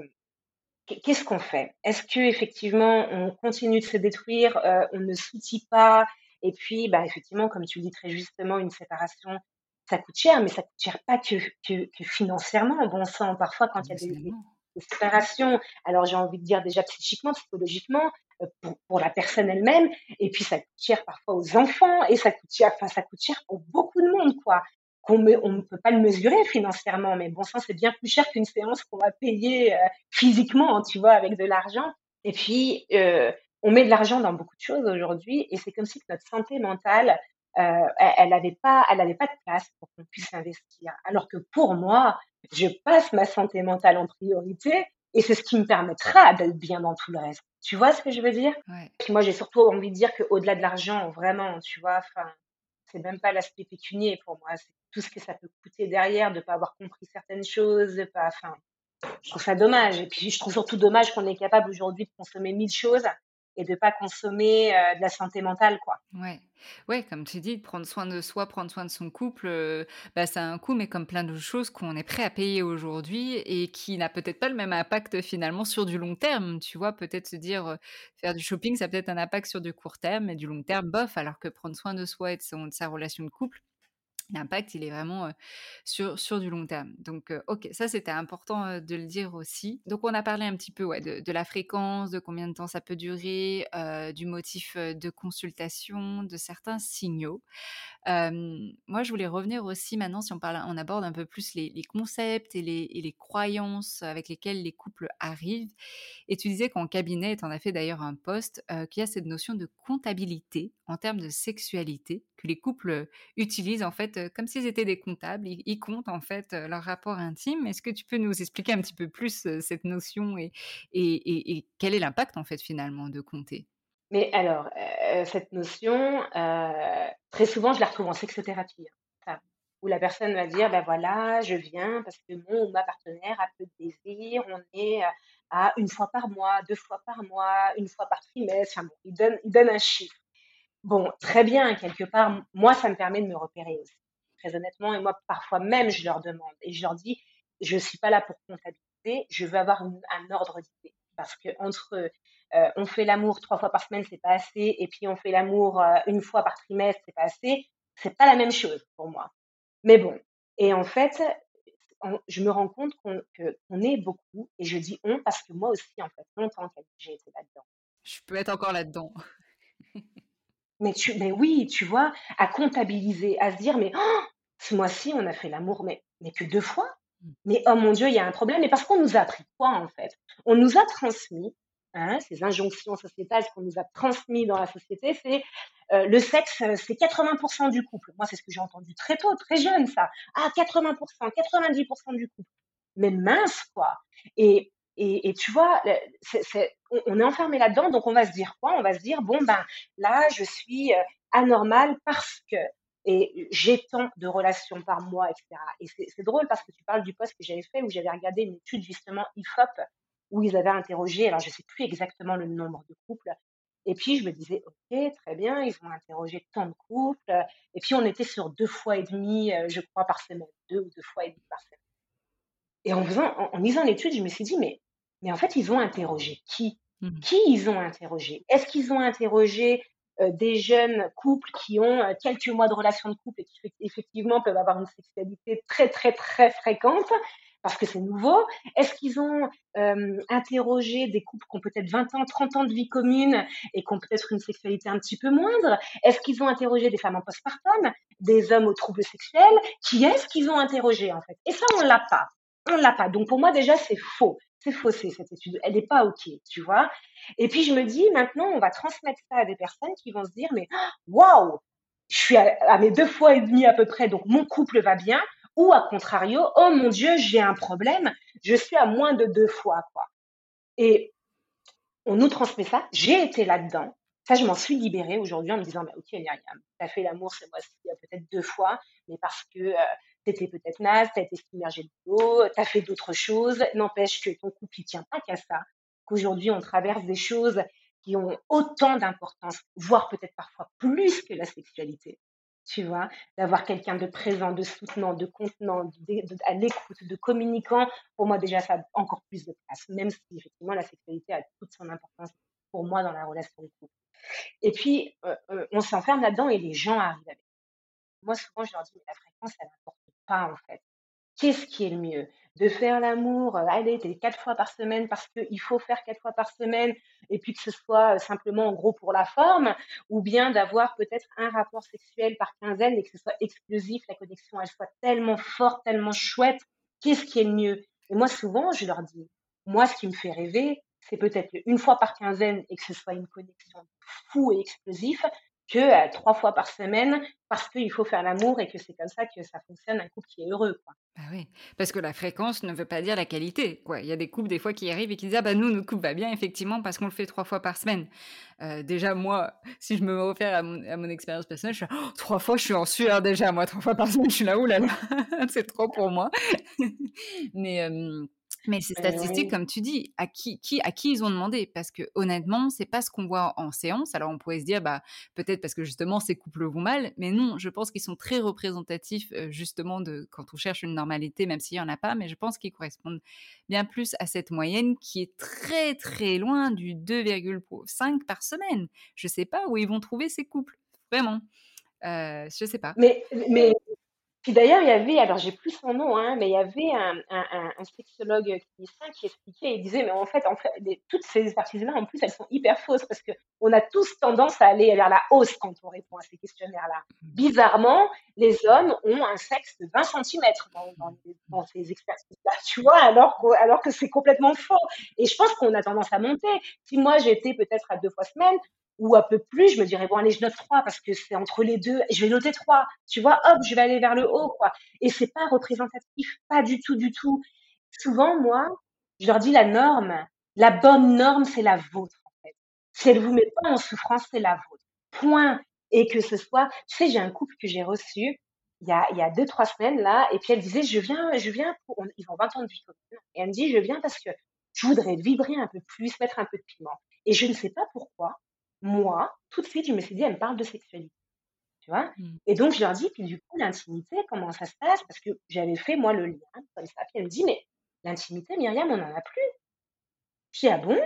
qu'est- qu'est-ce qu'on fait? Est-ce que effectivement on continue de se détruire, euh, on ne s'outille pas, et puis bah, effectivement, comme tu le dis très justement, une séparation, ça coûte cher, mais ça coûte cher pas que, que, que financièrement, bon sang. Parfois, quand il y a des, séparations, alors j'ai envie de dire déjà psychiquement, psychologiquement, euh, pour, pour la personne elle-même, et puis ça coûte cher parfois aux enfants, et ça coûte cher, enfin ça coûte cher pour beaucoup de monde, quoi. Qu'on me- on ne peut pas le mesurer financièrement, mais bon sang, c'est bien plus cher qu'une séance qu'on va payer euh, physiquement, tu vois, avec de l'argent. Et puis, euh, on met de l'argent dans beaucoup de choses aujourd'hui, et c'est comme si notre santé mentale, euh, elle elle avait pas, elle avait pas de place pour qu'on puisse investir. Alors que pour moi, je passe ma santé mentale en priorité, et c'est ce qui me permettra d'être bien dans tout le reste. Tu vois ce que je veux dire? Ouais. Puis moi, j'ai surtout envie de dire qu'au-delà de l'argent, vraiment, tu vois, enfin, c'est même pas l'aspect pécunier pour moi, c'est tout ce que ça peut coûter derrière de pas avoir compris certaines choses, pas, enfin, je trouve ça dommage. Et puis, je trouve surtout dommage qu'on est capable aujourd'hui de consommer mille choses et de pas consommer euh, de la santé mentale, quoi. Ouais. ouais, comme tu dis, prendre soin de soi, prendre soin de son couple, euh, bah, ça a un coût, mais comme plein de choses qu'on est prêt à payer aujourd'hui et qui n'a peut-être pas le même impact finalement sur du long terme. Tu vois, peut-être se dire euh, faire du shopping, ça a peut-être un impact sur du court terme, mais du long terme, bof, alors que prendre soin de soi et de sa relation de couple, l'impact, il est vraiment sur, sur du long terme. Donc, ok, ça c'était important de le dire aussi. Donc, on a parlé un petit peu de, la fréquence, de combien de temps ça peut durer, du motif de consultation, de certains signaux. moi, je voulais revenir aussi maintenant, si on, parle, on aborde un peu plus les, concepts et les, les, croyances avec lesquelles les couples arrivent. Et tu disais qu'en cabinet, tu en as fait d'ailleurs un poste, qui a cette notion de comptabilité en termes de sexualité que les couples utilisent en fait comme s'ils étaient des comptables. Ils, comptent en fait leur rapport intime. Est-ce que tu peux nous expliquer un petit peu plus cette notion et, et, quel est l'impact en fait finalement de compter? Mais alors, cette notion, très souvent, je la retrouve en sexothérapie. Hein, où la personne va dire, ben voilà, je viens parce que mon ou ma partenaire a peu de désir, on est à une fois par mois, deux fois par mois, une fois par trimestre, enfin bon, il donne, il donne un chiffre. Bon, très bien, quelque part, moi, ça me permet de me repérer aussi, très honnêtement. Et moi, parfois même, je leur demande et je leur dis, je ne suis pas là pour comptabiliser, je veux avoir un ordre d'idée. Parce que entre euh, on fait l'amour trois fois par semaine, c'est pas assez, et puis on fait l'amour euh, une fois par trimestre, c'est pas assez, c'est pas la même chose pour moi. Mais bon, et en fait, je me rends compte qu'on est beaucoup, et je dis on parce que moi aussi, en fait, longtemps j'ai été là-dedans. Je peux être encore là-dedans. Mais, tu, mais oui, tu vois, à comptabiliser, à se dire, mais oh, ce mois-ci, on a fait l'amour, mais, mais que deux fois. Mmh. Mais oh mon Dieu, il y a un problème. Et parce qu'on nous a appris quoi, en fait? On nous a transmis, hein, ces injonctions sociétales qu'on nous a transmis dans la société, c'est euh, le sexe, c'est 80% du couple. Moi, c'est ce que j'ai entendu très tôt, très jeune, ça. Ah, 80%, 90% du couple. Mais mince, quoi. Et et, tu vois, on, est enfermé là-dedans, donc on va se dire quoi? On va se dire, bon, ben là, je suis euh, anormal parce que, et j'ai tant de relations par mois, etc. Et c'est drôle parce que tu parles du poste que j'avais fait où j'avais regardé une étude justement IFOP où ils avaient interrogé, alors je ne sais plus exactement le nombre de couples, et puis je me disais, ok, très bien, ils ont interrogé tant de couples, et puis on était sur deux fois et demi, euh, je crois, par semaine, deux ou deux fois et demi par semaine. Et en, faisant, en lisant l'étude, je me suis dit, mais mais en fait, ils ont interrogé qui? Mmh. Qui ils ont interrogé? Est-ce qu'ils ont interrogé euh, des jeunes couples qui ont euh, quelques mois de relation de couple et qui effectivement peuvent avoir une sexualité très très très fréquente parce que c'est nouveau? Est-ce qu'ils ont euh, interrogé des couples qui ont peut-être 20 ans, 30 ans de vie commune et qui ont peut-être une sexualité un petit peu moindre? Est-ce qu'ils ont interrogé des femmes en postpartum, des hommes aux troubles sexuels? Qui est-ce qu'ils ont interrogé en fait? Et ça, on l'a pas. On l'a pas. Donc pour moi déjà, c'est faux c'est faussé cette étude, elle n'est pas OK, tu vois. Et puis je me dis, maintenant, on va transmettre ça à des personnes qui vont se dire, mais waouh, je suis à, mes deux fois et demi à peu près, donc mon couple va bien. Ou à contrario, oh mon Dieu, j'ai un problème, je suis à moins de deux fois, quoi. Et on nous transmet ça. J'ai été là-dedans. Ça, je m'en suis libérée aujourd'hui en me disant, bah, ok, tu as fait l'amour ce mois-ci peut-être deux fois, mais parce que euh, t'étais peut-être naze, t'as été submergé de l'eau, t'as fait d'autres choses. N'empêche que ton couple, il tient pas qu'à ça. Qu'aujourd'hui, on traverse des choses qui ont autant d'importance, voire peut-être parfois plus que la sexualité. Tu vois, d'avoir quelqu'un de présent, de soutenant, de contenant, à l'écoute, de communicant, pour moi déjà ça a encore plus de place, même si effectivement la sexualité a toute son importance pour moi dans la relation de couple. Et puis, euh, euh, on s'enferme là-dedans et les gens arrivent avec. Moi, souvent, je leur dis, mais la fréquence, elle en fait. Qu'est-ce qui est le mieux? De faire l'amour, euh, allez, quatre fois par semaine parce qu'il faut faire quatre fois par semaine et puis que ce soit euh, simplement en gros pour la forme, ou bien d'avoir peut-être un rapport sexuel par quinzaine et que ce soit explosif, la connexion elle soit tellement forte, tellement chouette. Qu'est-ce qui est le mieux? Et moi, souvent, je leur dis, moi, ce qui me fait rêver, c'est peut-être une fois par quinzaine et que ce soit une connexion fou et explosif, que euh, trois fois par semaine parce qu'il faut faire l'amour et que c'est comme ça que ça fonctionne un couple qui est heureux. Quoi. Bah oui, parce que la fréquence ne veut pas dire la qualité. Quoi. Il y a des couples des fois qui arrivent et qui disent ah bah nous notre couple va bien effectivement parce qu'on le fait trois fois par semaine. Euh, déjà moi, si je me réfère à mon, expérience personnelle, je suis oh, trois fois je suis en sueur déjà moi trois fois par semaine je suis là où là là c'est trop pour moi. Mais mais ces statistiques, comme tu dis, à qui, qui, à qui ils ont demandé? Parce que honnêtement, c'est pas ce qu'on voit en séance. Alors on pourrait se dire, bah peut-être parce que justement ces couples vont mal, mais non, je pense qu'ils sont très représentatifs justement de quand on cherche une normalité, même s'il y en a pas. Mais je pense qu'ils correspondent bien plus à cette moyenne qui est très très loin du 2,5 par semaine. Je sais pas où ils vont trouver ces couples, vraiment. Euh, je sais pas. Mais mais Puis d'ailleurs, il y avait, alors j'ai plus son nom, hein, mais il y avait un, un, un, sexologue clinicien qui expliquait, il disait, mais en fait, en fait toutes ces expertises-là, en plus, elles sont hyper fausses parce que on a tous tendance à aller vers la hausse quand on répond à ces questionnaires-là. Mmh. Bizarrement, les hommes ont un sexe de 20 cm dans, dans, ces expertises-là, tu vois, alors, alors que c'est complètement faux. Et je pense qu'on a tendance à monter. Si moi, j'étais peut-être à deux fois semaine, ou un peu plus, je me dirais, bon, allez, je note trois parce que c'est entre les deux, je vais noter trois. Tu vois, hop, je vais aller vers le haut, quoi. Et c'est pas représentatif, pas du tout, du tout. Souvent, moi, je leur dis la norme, la bonne norme, c'est la vôtre, en fait. Si elle vous met pas en souffrance, c'est la vôtre. Point. Et que ce soit, tu sais, j'ai un couple que j'ai reçu il y a, il y a deux, trois semaines, là, et puis elle disait, je viens, je viens pour, ils ont 20 ans de vie Et elle me dit, je viens parce que je voudrais vibrer un peu plus, mettre un peu de piment. Et je ne sais pas pourquoi, moi, tout de suite, je me suis dit, elle me parle de sexualité. Tu vois? Mmh. Et donc, je leur dis, puis du coup, l'intimité, comment ça se passe? Parce que j'avais fait, moi, le lien, comme ça. Puis elle me dit, mais l'intimité, Myriam, on n'en a plus. Dis, ah bon?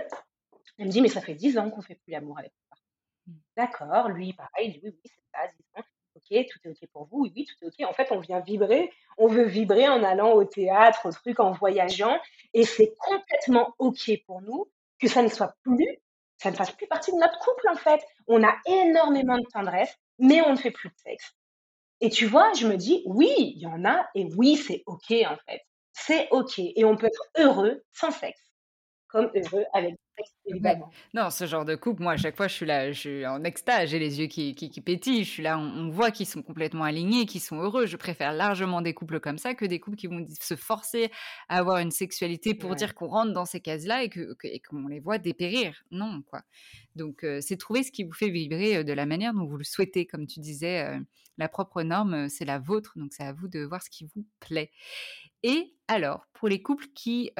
Elle me dit, mais ça fait dix ans qu'on fait plus l'amour avec toi. Mmh. D'accord, lui, pareil, dit, oui, oui, c'est ça, dix ans. Ok, tout est ok pour vous, oui, oui, tout est ok. En fait, on vient vibrer, on veut vibrer en allant au théâtre, au truc, en voyageant, et c'est complètement ok pour nous que ça ne soit plus ça ne fasse plus partie de notre couple en fait. On a énormément de tendresse, mais on ne fait plus de sexe. Et tu vois, je me dis, oui, il y en a, et oui, c'est OK en fait. C'est OK. Et on peut être heureux sans sexe, comme heureux avec non, ce genre de couple, moi, à chaque fois, je suis là, je suis en extase, j'ai les yeux qui, qui, pétillent, je suis là, on, voit qu'ils sont complètement alignés, qu'ils sont heureux. Je préfère largement des couples comme ça que des couples qui vont se forcer à avoir une sexualité pour dire qu'on rentre dans ces cases-là et qu'on que, les voit dépérir. Non, quoi. Donc, euh, c'est trouver ce qui vous fait vibrer euh, de la manière dont vous le souhaitez. Comme tu disais, euh, la propre norme, c'est la vôtre, donc c'est à vous de voir ce qui vous plaît. Et alors, pour les couples qui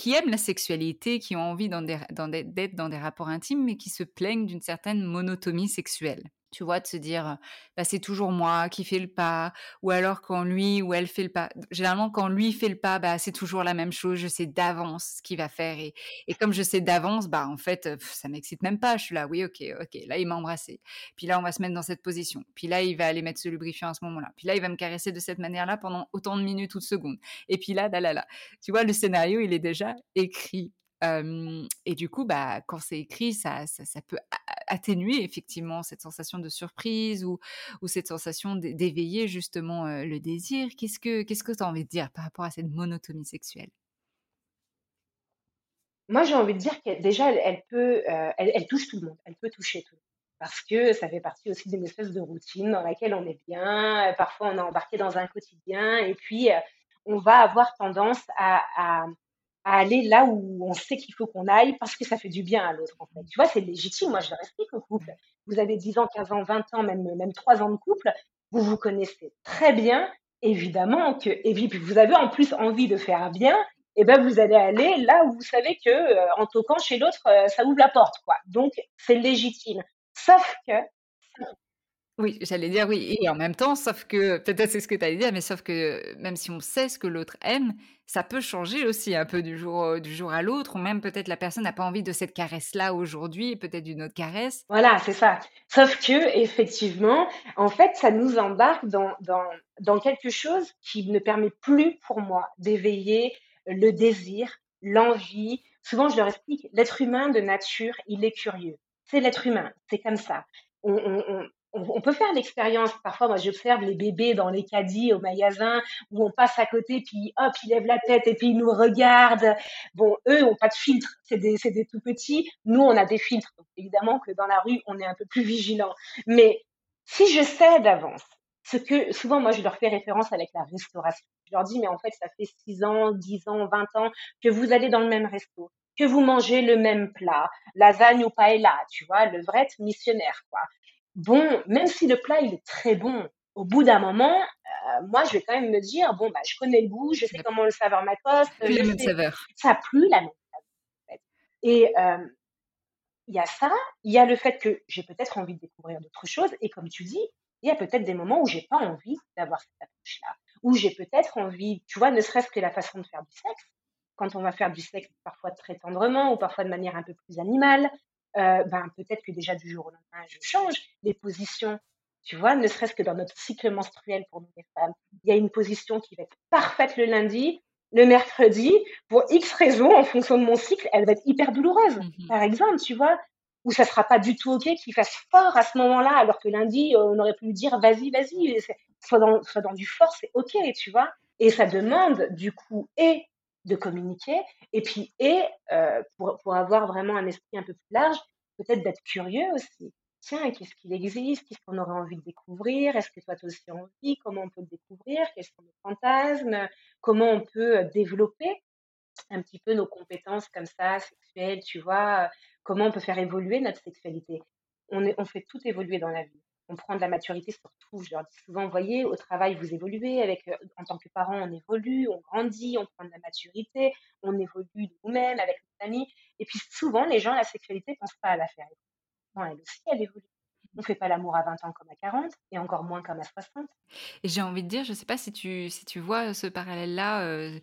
qui aiment la sexualité, qui ont envie d'être dans, des rapports intimes, mais qui se plaignent d'une certaine monotomie sexuelle tu vois, de se dire, bah, c'est toujours moi qui fais le pas, ou alors quand lui ou elle fait le pas. Généralement, quand lui fait le pas, bah, c'est toujours la même chose, je sais d'avance ce qu'il va faire. Et, et, comme je sais d'avance, bah, en fait, ça m'excite même pas. Je suis là, oui, ok, ok, là, il m'a embrassé. Puis là, on va se mettre dans cette position. Puis là, il va aller mettre ce lubrifiant à ce moment-là. Puis là, il va me caresser de cette manière-là pendant autant de minutes ou de secondes. Et puis là, là, là, là. Tu vois, le scénario, il est déjà écrit et du coup, bah, quand c'est écrit, ça, ça, peut atténuer effectivement cette sensation de surprise ou, cette sensation d'éveiller justement le désir. Qu'est-ce que qu'est-ce que tu as envie de dire par rapport à cette monotomie sexuelle? Moi, j'ai envie de dire que déjà, elle, peut, elle, touche tout le monde. Elle peut toucher tout le monde parce que ça fait partie aussi d'une espèce de routine dans laquelle on est bien. Parfois, on est embarqué dans un quotidien et puis on va avoir tendance à aller là où on sait qu'il faut qu'on aille parce que ça fait du bien à l'autre, en fait. Tu vois, c'est légitime. Moi, je le explique au couple. Vous avez 10 ans, 15 ans, 20 ans, même, même 3 ans de couple. Vous vous connaissez très bien. Évidemment que, puis vous avez en plus envie de faire bien. Et eh ben, vous allez aller là où vous savez que, euh, en toquant chez l'autre, euh, ça ouvre la porte, quoi. Donc, c'est légitime. Sauf que, oui, j'allais dire oui. Et en même temps, sauf que, peut-être c'est ce que tu allais dire, mais sauf que même si on sait ce que l'autre aime, ça peut changer aussi un peu du jour, du jour à l'autre, ou même peut-être la personne n'a pas envie de cette caresse-là aujourd'hui, peut-être d'une autre caresse. Voilà, c'est ça. Sauf que, effectivement, en fait, ça nous embarque dans, dans, dans quelque chose qui ne permet plus pour moi d'éveiller le désir, l'envie. Souvent, je leur explique, l'être humain de nature, il est curieux. C'est l'être humain, c'est comme ça. on, peut faire l'expérience. Parfois, moi, j'observe les bébés dans les caddies au magasin où on passe à côté, puis hop, ils lèvent la tête et puis ils nous regardent. Bon, eux n'ont pas de filtre, c'est des, des tout petits. Nous, on a des filtres. Évidemment que dans la rue, on est un peu plus vigilant. Mais si je sais d'avance, ce que souvent, moi, je leur fais référence avec la restauration. Je leur dis, mais en fait, ça fait 6 ans, 10 ans, 20 ans que vous allez dans le même resto, que vous mangez le même plat, lasagne ou paella, tu vois, le vrai missionnaire, quoi bon, même si le plat il est très bon, au bout d'un moment, euh, moi je vais quand même me dire bon bah je connais le goût, je sais comment le saveur m'accoste. Plus la même saveur. Ça plus la même saveur. Et euh, il y a ça, il y a le fait que j'ai peut-être envie de découvrir d'autres choses, et comme tu dis, il y a peut-être des moments où j'ai pas envie d'avoir cette approche-là, où j'ai peut-être envie, tu vois, ne serait-ce que la façon de faire du sexe. Quand on va faire du sexe, parfois très tendrement ou parfois de manière un peu plus animale, euh, ben, peut-être que déjà du jour au lendemain, je change les positions. Tu vois, ne serait-ce que dans notre cycle menstruel pour nous les femmes, il y a une position qui va être parfaite le lundi, le mercredi, pour X raisons, en fonction de mon cycle, elle va être hyper douloureuse, mmh par exemple, tu vois, ou ça sera pas du tout OK qu'il fasse fort à ce moment-là, alors que lundi, on aurait pu lui dire vas-y, vas-y, soit dans, soit dans du fort, c'est OK, tu vois. Et ça demande, du coup, et de communiquer, et puis, et euh, pour, pour avoir vraiment un esprit un peu plus large, peut-être d'être curieux aussi. Tiens, qu'est-ce qu'il existe, qu'est-ce qu'on aurait envie de découvrir, est-ce que toi tu as aussi envie, comment on peut le découvrir, quels sont nos fantasmes, comment on peut euh, développer un petit peu nos compétences comme ça, sexuelles, tu vois, comment on peut faire évoluer notre sexualité? On, on fait tout évoluer dans la vie. On prend de la maturité sur tout. Je leur dis souvent, voyez, au travail, vous évoluez. Avec, euh, en tant que parent, on évolue, on grandit, on prend de la maturité, on évolue de nous-mêmes, avec nos amis. Et puis souvent, les gens, la sexualité, pensent pas à la faire elle aussi, elle évolue. On ne fait pas l'amour à 20 ans comme à 40 et encore moins comme à 60. Et j'ai envie de dire, je ne sais pas si tu, si tu vois ce parallèle-là, euh,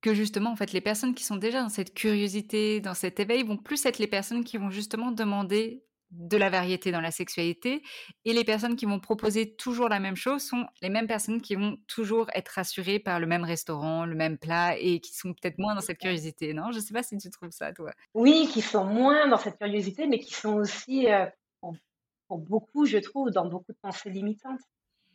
que justement, en fait, les personnes qui sont déjà dans cette curiosité, dans cet éveil, vont plus être les personnes qui vont justement demander de la variété dans la sexualité et les personnes qui vont proposer toujours la même chose sont les mêmes personnes qui vont toujours être rassurées par le même restaurant, le même plat et qui sont peut-être moins dans cette curiosité, non? Je ne sais pas si tu trouves ça, toi. Oui, qui sont moins dans cette curiosité, mais qui sont aussi, euh, pour, beaucoup, je trouve, dans beaucoup de pensées limitantes.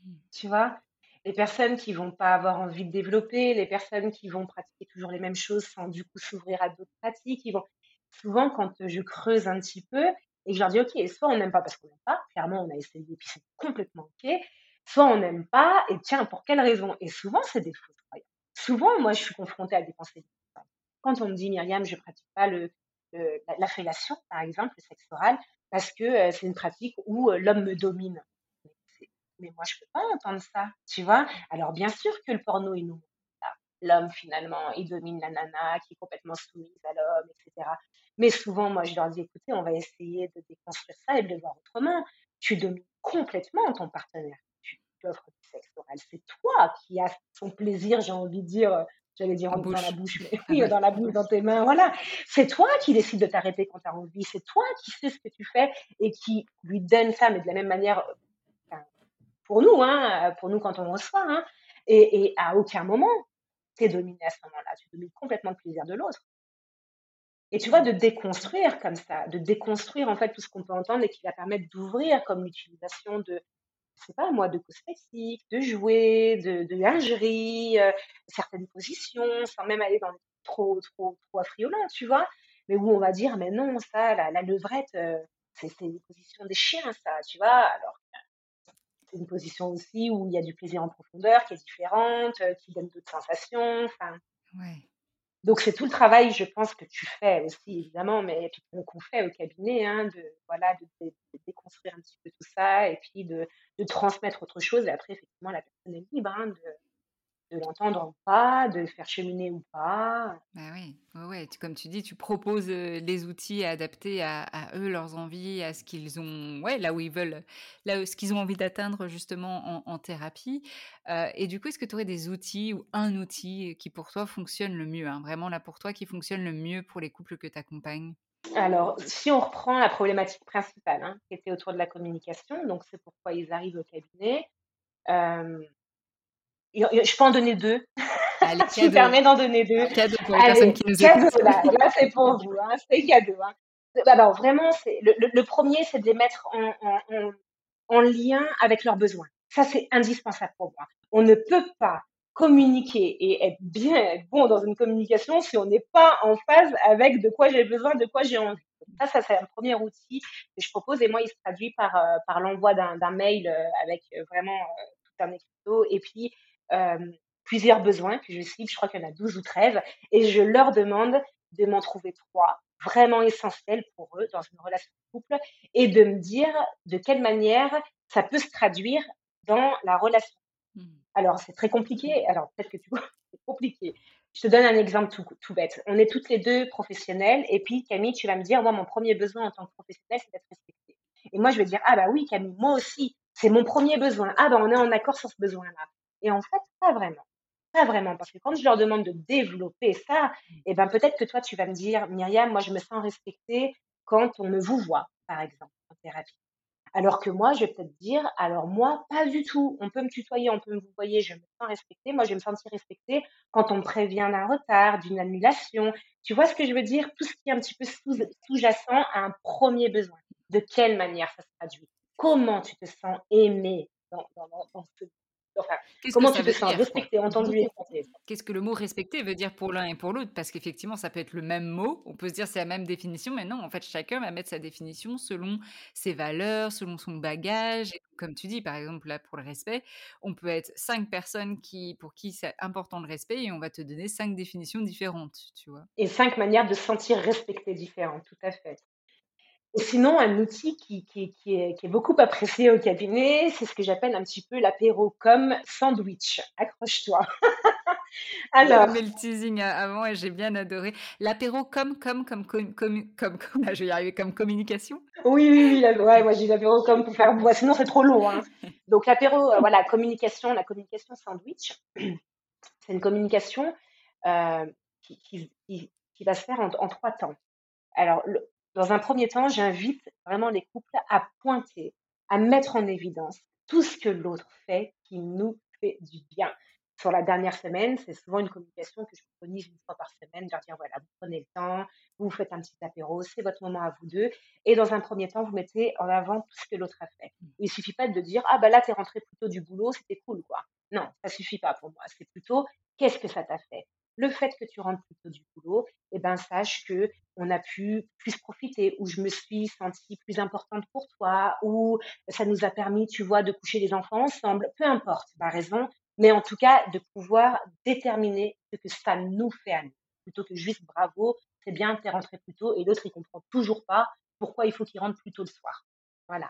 Mmh. Tu vois? Les personnes qui vont pas avoir envie de développer, les personnes qui vont pratiquer toujours les mêmes choses sans du coup s'ouvrir à d'autres pratiques, ils vont souvent quand je creuse un petit peu, et je leur dis, OK, soit on n'aime pas parce qu'on n'aime pas, clairement on a essayé et puis c'est complètement OK, soit on n'aime pas, et tiens, pour quelle raison? Et souvent, c'est des fausses croyances. Souvent, moi, je suis confrontée à des pensées Quand on me dit, Myriam, je ne pratique pas le, la, fellation, par exemple, le sexe oral, parce que euh, c'est une pratique où euh, l'homme me domine. Mais moi, je ne peux pas entendre ça, tu vois? Alors, bien sûr que le porno, il nous l'homme finalement, il domine la nana qui est complètement soumise à l'homme, etc. Mais souvent, moi, je leur dis, écoutez, on va essayer de déconstruire ça et de le voir autrement. Tu domines complètement ton partenaire. Tu offres du sexe oral. C'est toi qui as son plaisir, j'ai envie de dire, euh, j'allais dire dans la bouche, mais oui, dans la bouche, dans tes mains, voilà. C'est toi qui décides de t'arrêter quand tu as envie. C'est toi qui sais ce que tu fais et qui lui donne ça, mais de la même manière, pour nous, hein, pour nous quand on reçoit, hein, et, et à aucun moment, tu es dominé à ce moment-là. Tu domines complètement le plaisir de l'autre. Et tu vois, de déconstruire comme ça, de déconstruire en fait tout ce qu'on peut entendre et qui va permettre d'ouvrir comme l'utilisation de, je sais pas moi, de cosmétiques, de jouets, de, de lingerie, euh, certaines positions, sans même aller dans les trop, trop, trop affriolants, tu vois, mais où on va dire, mais non, ça, la, la levrette, euh, c'est une position des chiens, ça, tu vois, alors c'est une position aussi où il y a du plaisir en profondeur qui est différente, euh, qui donne d'autres sensations. Enfin, Donc c'est tout le travail, je pense, que tu fais aussi, évidemment, mais qu'on fait au cabinet, hein, de, voilà, de, déconstruire un petit peu tout ça et puis de, transmettre autre chose. Et après, effectivement, la personne est libre hein, de, l'entendre ou pas, de le faire cheminer ou pas. Bah oui, ouais, comme tu dis, tu proposes les outils adaptés à, eux, leurs envies, à ce qu'ils ont, ouais, là où ils veulent, là où, ce qu'ils ont envie d'atteindre justement en, thérapie. et du coup, est-ce que tu aurais des outils ou un outil qui pour toi fonctionne le mieux, hein, vraiment là pour toi qui fonctionne le mieux pour les couples que tu accompagnes? Alors, si on reprend la problématique principale, hein, qui était autour de la communication, donc c'est pourquoi ils arrivent au cabinet, je peux en donner deux. Allez, je me permets d'en donner deux. Cadeau pour les personnes qui nous cadeau, là, là c'est pour vous. Hein, c'est cadeau. Hein. Alors, vraiment, le, le, le, premier, c'est de les mettre en, en, en, lien avec leurs besoins. Ça, c'est indispensable pour moi. On ne peut pas communiquer et être bien, être bon dans une communication si on n'est pas en phase avec de quoi j'ai besoin, de quoi j'ai envie. Ça, ça c'est un premier outil que je propose et moi, il se traduit par, euh, par l'envoi d'un mail euh, avec euh, vraiment tout un écriteau et puis plusieurs besoins que je cible, je crois qu'il y en a 12 ou 13, et je leur demande de m'en trouver trois vraiment essentiels pour eux dans une relation de couple et de me dire de quelle manière ça peut se traduire dans la relation. Mmh. Alors, c'est très compliqué. Alors, peut-être que tu vois, c'est compliqué. Je te donne un exemple tout, tout, bête. On est toutes les deux professionnelles et puis Camille, tu vas me dire, moi, mon premier besoin en tant que professionnelle, c'est d'être respectée. Et moi, je vais dire, ah bah oui, Camille, moi aussi, c'est mon premier besoin. Ah bah on est en accord sur ce besoin-là. Et en fait, pas vraiment. Pas vraiment. Parce que quand je leur demande de développer ça, eh ben, peut-être que toi, tu vas me dire, Myriam, moi, je me sens respectée quand on me vous voit, par exemple, en thérapie. Alors que moi, je vais peut-être dire, alors moi, pas du tout. On peut me tutoyer, on peut me voyer, je me sens respectée. Moi, je vais me sentir respectée quand on me prévient d'un retard, d'une annulation. Tu vois ce que je veux dire? Tout ce qui est un petit peu sous-jacent à un premier besoin. De quelle manière ça se traduit? Comment tu te sens aimé dans, ce comment tu te sens? respecté, entendu et Qu'est-ce que le mot respecter veut dire pour l'un et pour l'autre? Parce qu'effectivement, ça peut être le même mot. On peut se dire c'est la même définition, mais non, en fait, chacun va mettre sa définition selon ses valeurs, selon son bagage. comme tu dis, par exemple, là, pour le respect, on peut être cinq personnes qui, pour qui c'est important le respect et on va te donner cinq définitions différentes, tu vois. Et cinq manières de sentir respecté différentes, tout à fait. Et sinon, un outil qui, qui, qui, est, qui, est, beaucoup apprécié au cabinet, c'est ce que j'appelle un petit peu l'apéro comme sandwich. Accroche-toi. Alors. J'ai le teasing avant et j'ai bien adoré. L'apéro comme, comme, comme, comme, comme, comme, comme, je vais y arriver, comme communication? Oui, oui, oui. ouais, moi j'ai l'apéro comme pour faire. sinon, c'est trop long. Hein. Donc, l'apéro, euh, voilà, communication, la communication sandwich, c'est une communication euh, qui, qui, qui, va se faire en, en trois temps. Alors, le, dans un premier temps, j'invite vraiment les couples à pointer, à mettre en évidence tout ce que l'autre fait qui nous fait du bien. Sur la dernière semaine, c'est souvent une communication que je préconise une fois par semaine, de leur dire voilà, vous prenez le temps, vous faites un petit apéro, c'est votre moment à vous deux. Et dans un premier temps, vous mettez en avant tout ce que l'autre a fait. Il suffit pas de dire ah bah là, t'es rentré plutôt du boulot, c'était cool quoi. Non, ça suffit pas pour moi. C'est plutôt qu'est-ce que ça t'a fait? Le fait que tu rentres plutôt du boulot, eh ben, sache que on a pu plus profiter, ou je me suis sentie plus importante pour toi, ou ça nous a permis, tu vois, de coucher les enfants ensemble, peu importe la raison, mais en tout cas, de pouvoir déterminer ce que ça nous fait à nous, plutôt que juste bravo, c'est bien, t'es rentré plus tôt, et l'autre, il comprend toujours pas pourquoi il faut qu'il rentre plus tôt le soir. Voilà.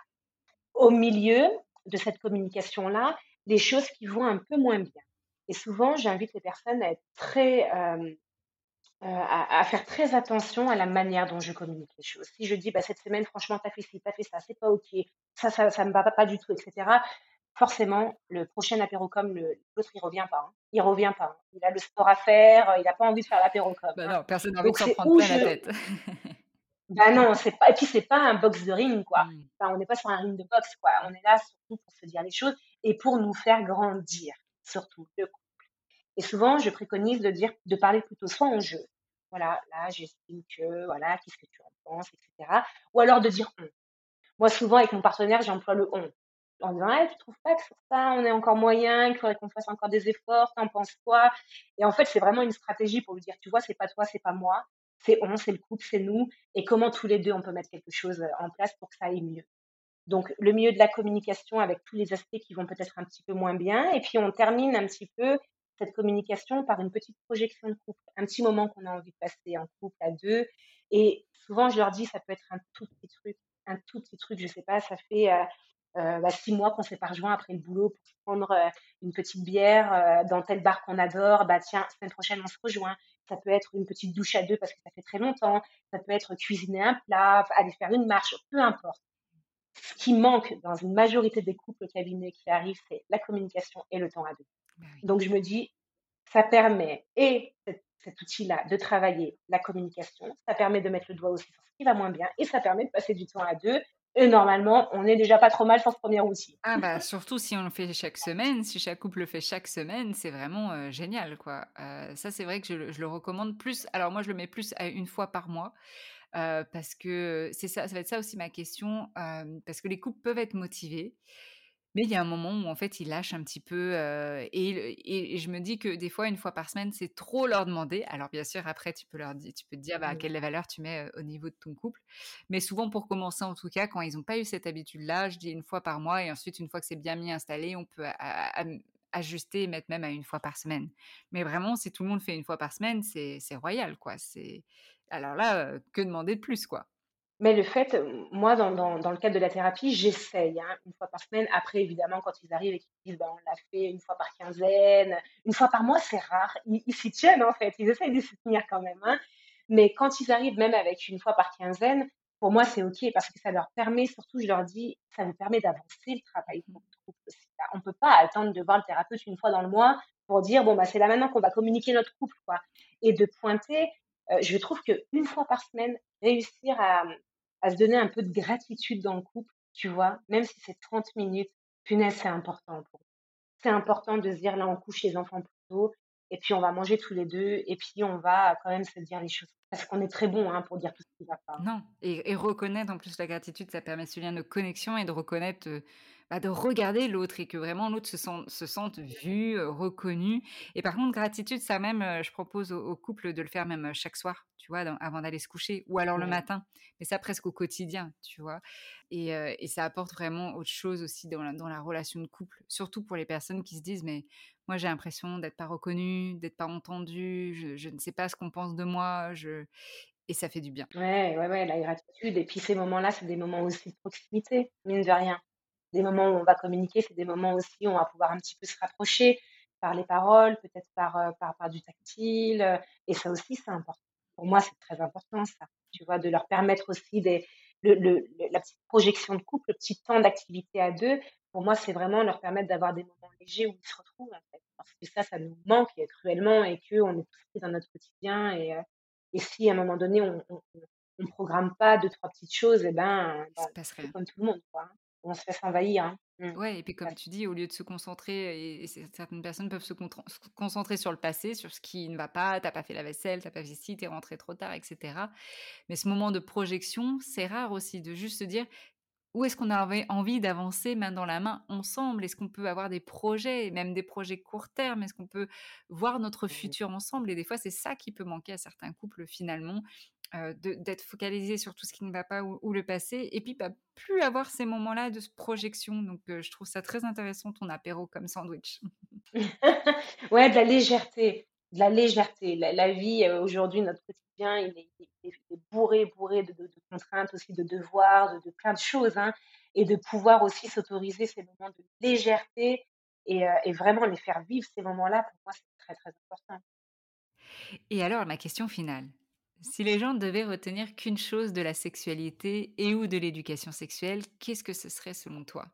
Au milieu de cette communication-là, les choses qui vont un peu moins bien. Et souvent, j'invite les personnes à être très, euh, à, faire très attention à la manière dont je communique les choses. Si je dis, bah, cette semaine, franchement, t'as fait ci, t'as fait ça, c'est pas ok, ça, ça, ça me va pas, du tout, etc. Forcément, le prochain apérocom, l'autre, il revient pas. Hein. Il revient pas. Hein. Il a le sport à faire, il n'a pas envie de faire l'apérocom. Bah hein. non, personne n'a envie de s'en prendre plein la tête. bah non, c'est pas, et puis c'est pas un box de ring, quoi. Mmh. on n'est pas sur un ring de boxe, quoi. On est là surtout pour se dire les choses et pour nous faire grandir surtout le couple. Et souvent, je préconise de dire, de parler plutôt soit en jeu. Voilà, là, j'estime que, voilà, qu'est-ce que tu en penses, etc. Ou alors de dire on. Moi, souvent, avec mon partenaire, j'emploie le on. En disant, ah, tu trouves pas que sur ça, on est encore moyen, qu'il faudrait qu'on fasse encore des efforts, t'en penses quoi? Et en fait, c'est vraiment une stratégie pour lui dire, tu vois, c'est pas toi, c'est pas moi, c'est on, c'est le couple, c'est nous, et comment tous les deux, on peut mettre quelque chose en place pour que ça aille mieux? Donc, le milieu de la communication avec tous les aspects qui vont peut-être un petit peu moins bien. Et puis, on termine un petit peu cette communication par une petite projection de couple, un petit moment qu'on a envie de passer en couple à deux. Et souvent, je leur dis, ça peut être un tout petit truc, un tout petit truc, je sais pas, ça fait euh, euh, bah, six mois qu'on s'est pas rejoint après le boulot pour prendre euh, une petite bière dans tel bar qu'on adore. Bah tiens, semaine prochaine on se rejoint. Ça peut être une petite douche à deux parce que ça fait très longtemps. Ça peut être cuisiner un plat, aller faire une marche, peu importe ce qui manque dans une majorité des couples au cabinet qui arrivent, c'est la communication et le temps à deux. Bah Donc je me dis, ça permet, et cet, outil-là, de travailler la communication, ça permet de mettre le doigt aussi sur ce qui va moins bien, et ça permet de passer du temps à deux. Et normalement, on n'est déjà pas trop mal sur ce premier outil. Ah bah surtout si on le fait chaque semaine, si chaque couple le fait chaque semaine, c'est vraiment euh, génial quoi. Euh, ça c'est vrai que je, je, le recommande plus. Alors moi je le mets plus à une fois par mois parce que c'est ça, ça va être ça aussi ma question, parce que les couples peuvent être motivés, mais il y a un moment où en fait ils lâchent un petit peu, et, et, je me dis que des fois une fois par semaine c'est trop leur demander. Alors bien sûr après tu peux leur dire, tu peux te dire bah, mmh. quelle valeur tu mets au niveau de ton couple, mais souvent pour commencer en tout cas quand ils n'ont pas eu cette habitude-là, je dis une fois par mois et ensuite une fois que c'est bien mis installé, on peut ajuster et mettre même à une fois par semaine. Mais vraiment, si tout le monde fait une fois par semaine, c'est royal, quoi. C'est alors là, que demander de plus, quoi? Mais le fait, moi, dans, dans, le cadre de la thérapie, j'essaye hein, une fois par semaine. Après, évidemment, quand ils arrivent et qu'ils disent, ben, on l'a fait une fois par quinzaine, une fois par mois, c'est rare. Ils s'y tiennent, en fait. Ils essayent de s'y tenir quand même. Hein. Mais quand ils arrivent même avec une fois par quinzaine, pour moi, c'est OK parce que ça leur permet, surtout, je leur dis, ça nous permet d'avancer le travail On ne peut pas attendre de voir le thérapeute une fois dans le mois pour dire, bon, bah, c'est là maintenant qu'on va communiquer notre couple, quoi. Et de pointer, euh, je trouve qu'une fois par semaine, réussir à, à, se donner un peu de gratitude dans le couple, tu vois, même si c'est 30 minutes, punaise, c'est important pour C'est important de se dire, là, on couche les enfants plus tôt, et puis on va manger tous les deux, et puis on va quand même se dire les choses. Parce qu'on est très bon hein, pour dire tout ce qui va pas. Non, et, et reconnaître en plus la gratitude, ça permet ce lien de connexion et de reconnaître euh, bah, de regarder l'autre et que vraiment l'autre se, sent, se sente vu, euh, reconnu. Et par contre, gratitude, ça même, euh, je propose au, couple de le faire même euh, chaque soir, tu vois, avant d'aller se coucher, ou alors le matin, mais ça presque au quotidien, tu vois. Et, et ça apporte vraiment autre chose aussi dans la, dans la relation de couple, surtout pour les personnes qui se disent, mais moi j'ai l'impression d'être pas reconnue, d'être pas entendue, je, je, ne sais pas ce qu'on pense de moi, je... et ça fait du bien. Ouais, ouais, ouais, la gratitude. Et puis ces moments-là, c'est des moments aussi de proximité, mine de rien des moments où on va communiquer, c'est des moments aussi où on va pouvoir un petit peu se rapprocher par les paroles, peut-être par, euh, par, par, du tactile. Euh, et ça aussi, c'est important. Pour moi, c'est très important, ça. Tu vois, de leur permettre aussi des, le, la petite projection de couple, le petit temps d'activité à deux. Pour moi, c'est vraiment leur permettre d'avoir des moments légers où ils se retrouvent, en fait. Parce que ça, ça nous manque cruellement et qu'on est tous pris dans notre quotidien. Et, euh, et si à un moment donné, on, ne programme pas deux, trois petites choses, et eh ben, ben c'est comme tout le monde, quoi. On se fait envahir. Hein. Mmh. Ouais, et puis comme tu dis, au lieu de se concentrer, et, certaines personnes peuvent se, concentrer sur le passé, sur ce qui ne va pas, t'as pas fait la vaisselle, t'as pas fait ci, t'es rentré trop tard, etc. Mais ce moment de projection, c'est rare aussi de juste se dire où est-ce qu'on a envie d'avancer main dans la main ensemble? Est-ce qu'on peut avoir des projets, même des projets court terme? Est-ce qu'on peut voir notre mmh futur ensemble? Et des fois, c'est ça qui peut manquer à certains couples finalement, d'être focalisé sur tout ce qui ne va pas ou, le passé, et puis pas plus avoir ces moments-là de projection. Donc, euh, je trouve ça très intéressant ton apéro comme sandwich. ouais, de la légèreté, de la légèreté. La, vie euh, aujourd'hui, notre quotidien, il est, bourré, bourré de, contraintes aussi, de devoirs, de, plein de choses, hein, et de pouvoir aussi s'autoriser ces moments de légèreté et, et vraiment les faire vivre ces moments-là. Pour moi, c'est très très important. Et alors, ma question finale. Si les gens devaient retenir qu'une chose de la sexualité et ou de l'éducation sexuelle, qu'est-ce que ce serait selon toi?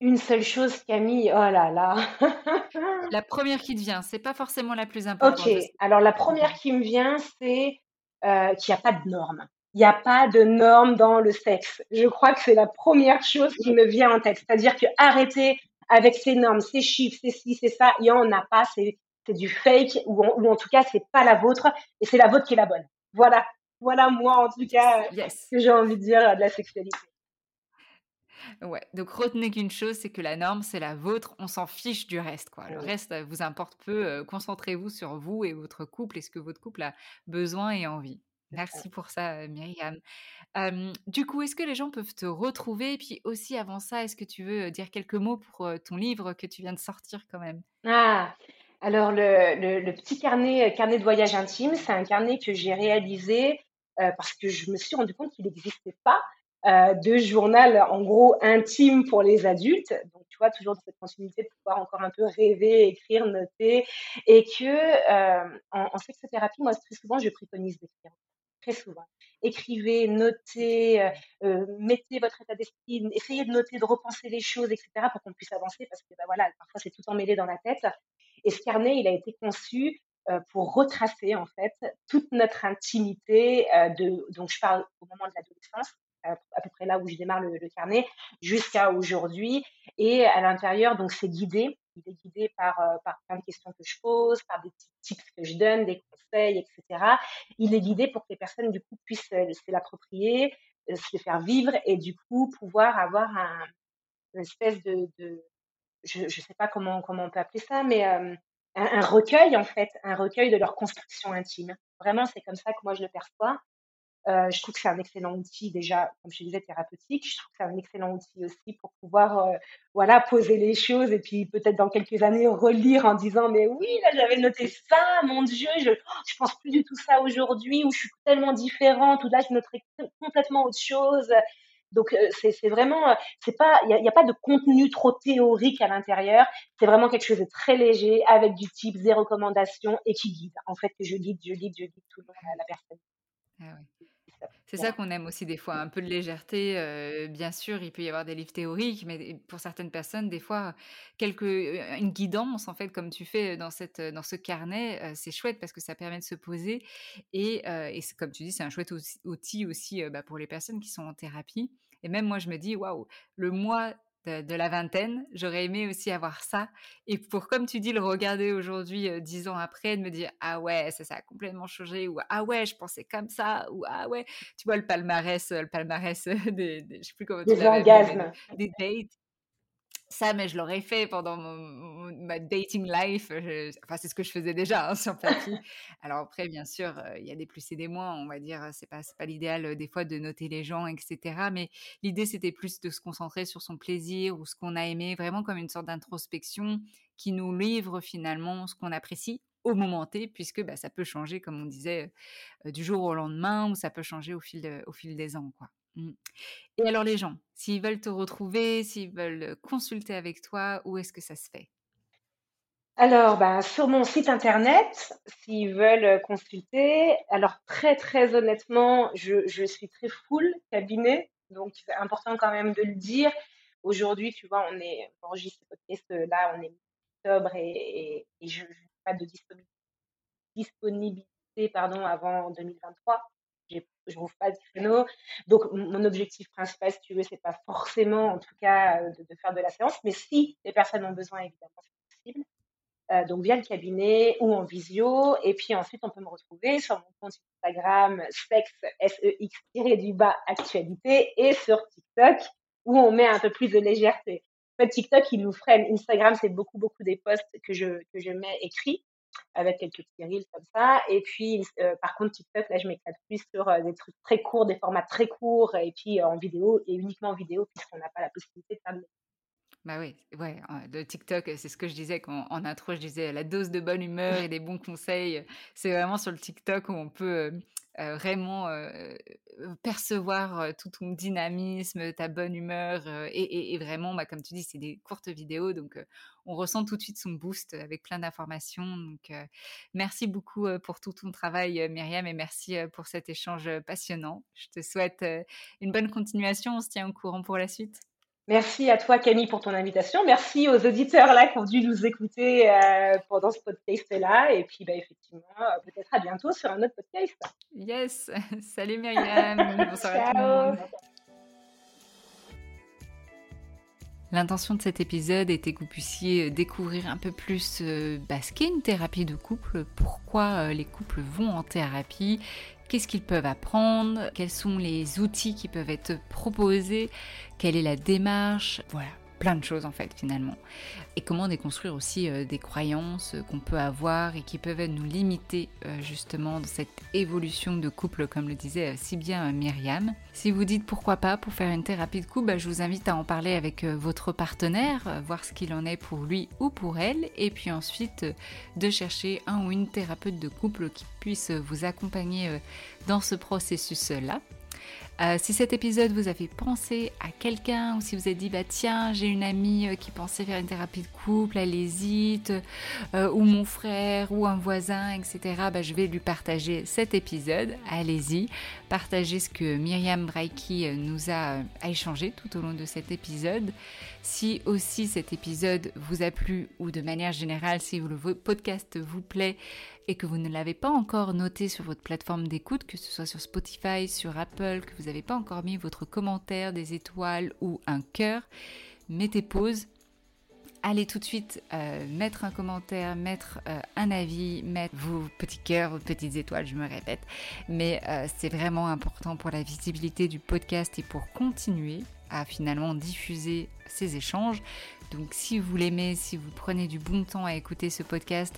Une seule chose, Camille, oh là là La première qui te vient, c'est pas forcément la plus importante. Ok, alors la première qui me vient, c'est euh, qu'il n'y a pas de normes. Il n'y a pas de normes dans le sexe. Je crois que c'est la première chose qui me vient en tête. C'est-à-dire que arrêter avec ces normes, ces chiffres, ces ci, c'est ça, il n'y en a pas, c'est du fake, ou en, ou en tout cas, c'est pas la vôtre, et c'est la vôtre qui est la bonne. Voilà, voilà moi en tout cas ce que j'ai envie de dire de la sexualité. Ouais, donc retenez qu'une chose, c'est que la norme, c'est la vôtre, on s'en fiche du reste, quoi. Le reste euh, vous importe peu, euh, concentrez-vous sur vous et votre couple et ce que votre couple a besoin et envie. Merci pour ça, euh, Myriam. du coup, est-ce que les gens peuvent te retrouver? Et puis aussi, avant ça, est-ce que tu veux dire quelques mots pour ton livre que tu viens de sortir quand même? Ah, alors, le, petit carnet, euh, carnet de voyage intime, c'est un carnet que j'ai réalisé euh, parce que je me suis rendu compte qu'il n'existait pas euh, de journal, en gros, intime pour les adultes. Donc, tu vois, toujours cette continuité de pouvoir encore un peu rêver, écrire, noter. Et que en, en, sexothérapie, moi, très souvent, je préconise d'écrire. Très souvent. Écrivez, notez, mettez votre état d'esprit, essayez de noter, de repenser les choses, etc., pour qu'on puisse avancer, parce que bah, voilà, parfois c'est tout emmêlé dans la tête. Et ce carnet, il a été conçu euh, pour retracer en fait toute notre intimité euh, donc je parle au moment de l'adolescence à peu près là où je démarre le, carnet jusqu'à aujourd'hui. Et à l'intérieur donc c'est guidé. Il est guidé par euh, par plein de questions que je pose par des petits tips que je donne des conseils etc il est guidé pour que les personnes du coup puissent se l'approprier se les faire vivre et du coup pouvoir avoir un, une espèce de je ne sais pas comment, comment on peut appeler ça, mais un, recueil, en fait, un recueil de leur construction intime. Vraiment, c'est comme ça que moi je le perçois. Euh, je trouve que c'est un excellent outil déjà, comme je disais, thérapeutique. Je trouve que c'est un excellent outil aussi pour pouvoir, voilà, poser les choses et puis peut-être dans quelques années relire en disant mais oui, là j'avais noté ça, mon Dieu, je je pense plus du tout ça aujourd'hui ou je suis tellement différente ou là je noterais complètement autre chose. Donc euh, c'est vraiment, euh, c'est pas, il n'y a, pas de contenu trop théorique à l'intérieur. C'est vraiment quelque chose de très léger avec du type des recommandations et qui guide. En fait, je guide, je guide, je guide tout le monde à la personne. Ah C'est ça qu'on aime aussi des fois, un peu de légèreté. euh, bien sûr, il peut y avoir des livres théoriques, mais pour certaines personnes, des fois, quelques, une guidance, en fait, comme tu fais dans, cette, dans ce carnet, euh, c'est chouette parce que ça permet de se poser. Et, euh, et comme tu dis, c'est un chouette outil aussi bah, pour les personnes qui sont en thérapie. Et même moi, je me dis, waouh, le mois de, de la vingtaine, j'aurais aimé aussi avoir ça. Et pour, comme tu dis, le regarder aujourd'hui, euh, dix ans après, de me dire, ah ouais, ça, ça a complètement changé, ou ah ouais, je pensais comme ça, ou ah ouais, tu vois, le palmarès, euh, le palmarès euh, des, des- je sais plus comment tu Des l'avais appelé, mais orgasmes. des, des dates. Ça, mais je l'aurais fait pendant mon, mon- ma dating life. je- enfin, c'est ce que je faisais déjà hein, sur papier. Alors après, bien sûr, euh, il y a des plus et des moins. On va dire, c'est pas, pas l'idéal euh, des fois de noter les gens, etc. Mais l'idée, c'était plus de se concentrer sur son plaisir ou ce qu'on a aimé, vraiment comme une sorte d'introspection qui nous livre finalement ce qu'on apprécie au moment T, puisque bah, ça peut changer, comme on disait, euh, du jour au lendemain, ou ça peut changer au fil, de- au fil des ans, quoi. Mm. Et alors les gens, s'ils veulent te retrouver, s'ils veulent consulter avec toi, où est-ce que ça se fait? Alors, ben, sur mon site internet, s'ils veulent consulter, alors très très honnêtement, je, suis très full cabinet, donc c'est important quand même de le dire. Aujourd'hui, tu vois, on est ce podcast euh, là, on est octobre et, et, je n'ai pas de disponibilité pardon, avant 2023. Je n'ouvre pas de créneau. Donc, mon objectif principal, si tu veux, c'est pas forcément, en tout cas, euh, de, faire de la séance, mais si les personnes ont besoin, évidemment, c'est possible euh, donc via le cabinet ou en visio. Et puis ensuite, on peut me retrouver sur mon compte Instagram sex, S-E-X, du bas, actualité, et sur TikTok, où on met un peu plus de légèreté. En fait, TikTok, il nous freine. Instagram, c'est beaucoup, beaucoup des posts que je, que je mets écrits, avec quelques petits reels comme ça. Et puis, euh, par contre, TikTok, là, je m'éclate plus sur euh, des trucs très courts, des formats très courts, et puis euh, en vidéo, et uniquement en vidéo, puisqu'on n'a pas la possibilité de faire de Bah oui, ouais, euh, le TikTok, c'est ce que je disais en intro, je disais la dose de bonne humeur et des bons conseils. C'est vraiment sur le TikTok où on peut euh, vraiment euh, euh, percevoir euh, tout ton dynamisme, ta bonne humeur. et, vraiment, bah, comme tu dis, c'est des courtes vidéos, donc on ressent tout de suite son boost avec plein d'informations. Donc merci beaucoup pour tout ton travail, Myriam, et merci pour cet échange passionnant. Je te souhaite une bonne continuation. On se tient au courant pour la suite. Merci à toi Camille pour ton invitation. Merci aux auditeurs là qui ont dû nous écouter euh, pendant ce podcast là. Et puis bah, effectivement, euh, peut-être à bientôt sur un autre podcast. Yes, salut Myriam, bonsoir à tout le Ciao. monde. L'intention de cet épisode était que vous puissiez découvrir un peu plus euh, bah, ce qu'est une thérapie de couple, pourquoi euh, les couples vont en thérapie, qu'est-ce qu'ils peuvent apprendre, quels sont les outils qui peuvent être proposés, quelle est la démarche, voilà, plein de choses en fait finalement. Et comment déconstruire aussi euh, des croyances euh, qu'on peut avoir et qui peuvent nous limiter euh, justement dans cette évolution de couple, comme le disait si bien Myriam. Si vous dites pourquoi pas pour faire une thérapie de couple, bah, je vous invite à en parler avec votre partenaire, voir ce qu'il en est pour lui ou pour elle, et puis ensuite de chercher un ou une thérapeute de couple qui puisse vous accompagner dans ce processus-là. Euh, si cet épisode vous a fait penser à quelqu'un ou si vous avez dit bah tiens j'ai une amie euh, qui pensait faire une thérapie de couple, elle hésite, euh, ou mon frère ou un voisin, etc. Bah, je vais lui partager cet épisode. Allez-y, partagez ce que Myriam Braiki euh, nous a, a échangé tout au long de cet épisode. Si aussi cet épisode vous a plu ou de manière générale si le podcast vous plaît et que vous ne l'avez pas encore noté sur votre plateforme d'écoute, que ce soit sur Spotify, sur Apple, que vous n'avez pas encore mis votre commentaire, des étoiles ou un cœur, mettez pause. Allez tout de suite euh, mettre un commentaire, mettre euh, un avis, mettre vos petits cœurs, vos petites étoiles, je me répète. Mais euh, c'est vraiment important pour la visibilité du podcast et pour continuer à finalement diffuser ces échanges. Donc si vous l'aimez, si vous prenez du bon temps à écouter ce podcast,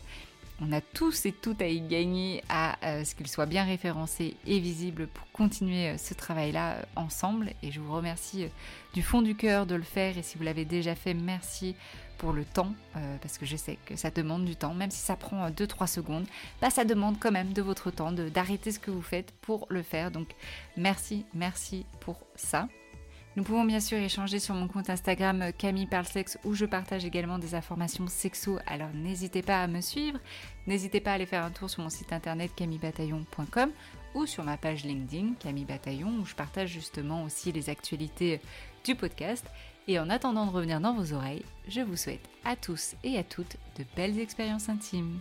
on a tous et toutes à y gagner à euh, ce qu'il soit bien référencé et visible pour continuer euh, ce travail-là euh, ensemble. Et je vous remercie du fond du cœur de le faire. Et si vous l'avez déjà fait, merci pour le temps, parce que je sais que ça demande du temps, même si ça prend 2-3 secondes, bah, ça demande quand même de votre temps, d'arrêter ce que vous faites pour le faire. Donc merci, merci pour ça. Nous pouvons bien sûr échanger sur mon compte Instagram euh, Camille Parlesex où je partage également des informations sexo. Alors n'hésitez pas à me suivre, n'hésitez pas à aller faire un tour sur mon site internet camillebataillon.com ou sur ma page LinkedIn, Camille Bataillon, où je partage justement aussi les actualités du podcast. Et en attendant de revenir dans vos oreilles, je vous souhaite à tous et à toutes de belles expériences intimes.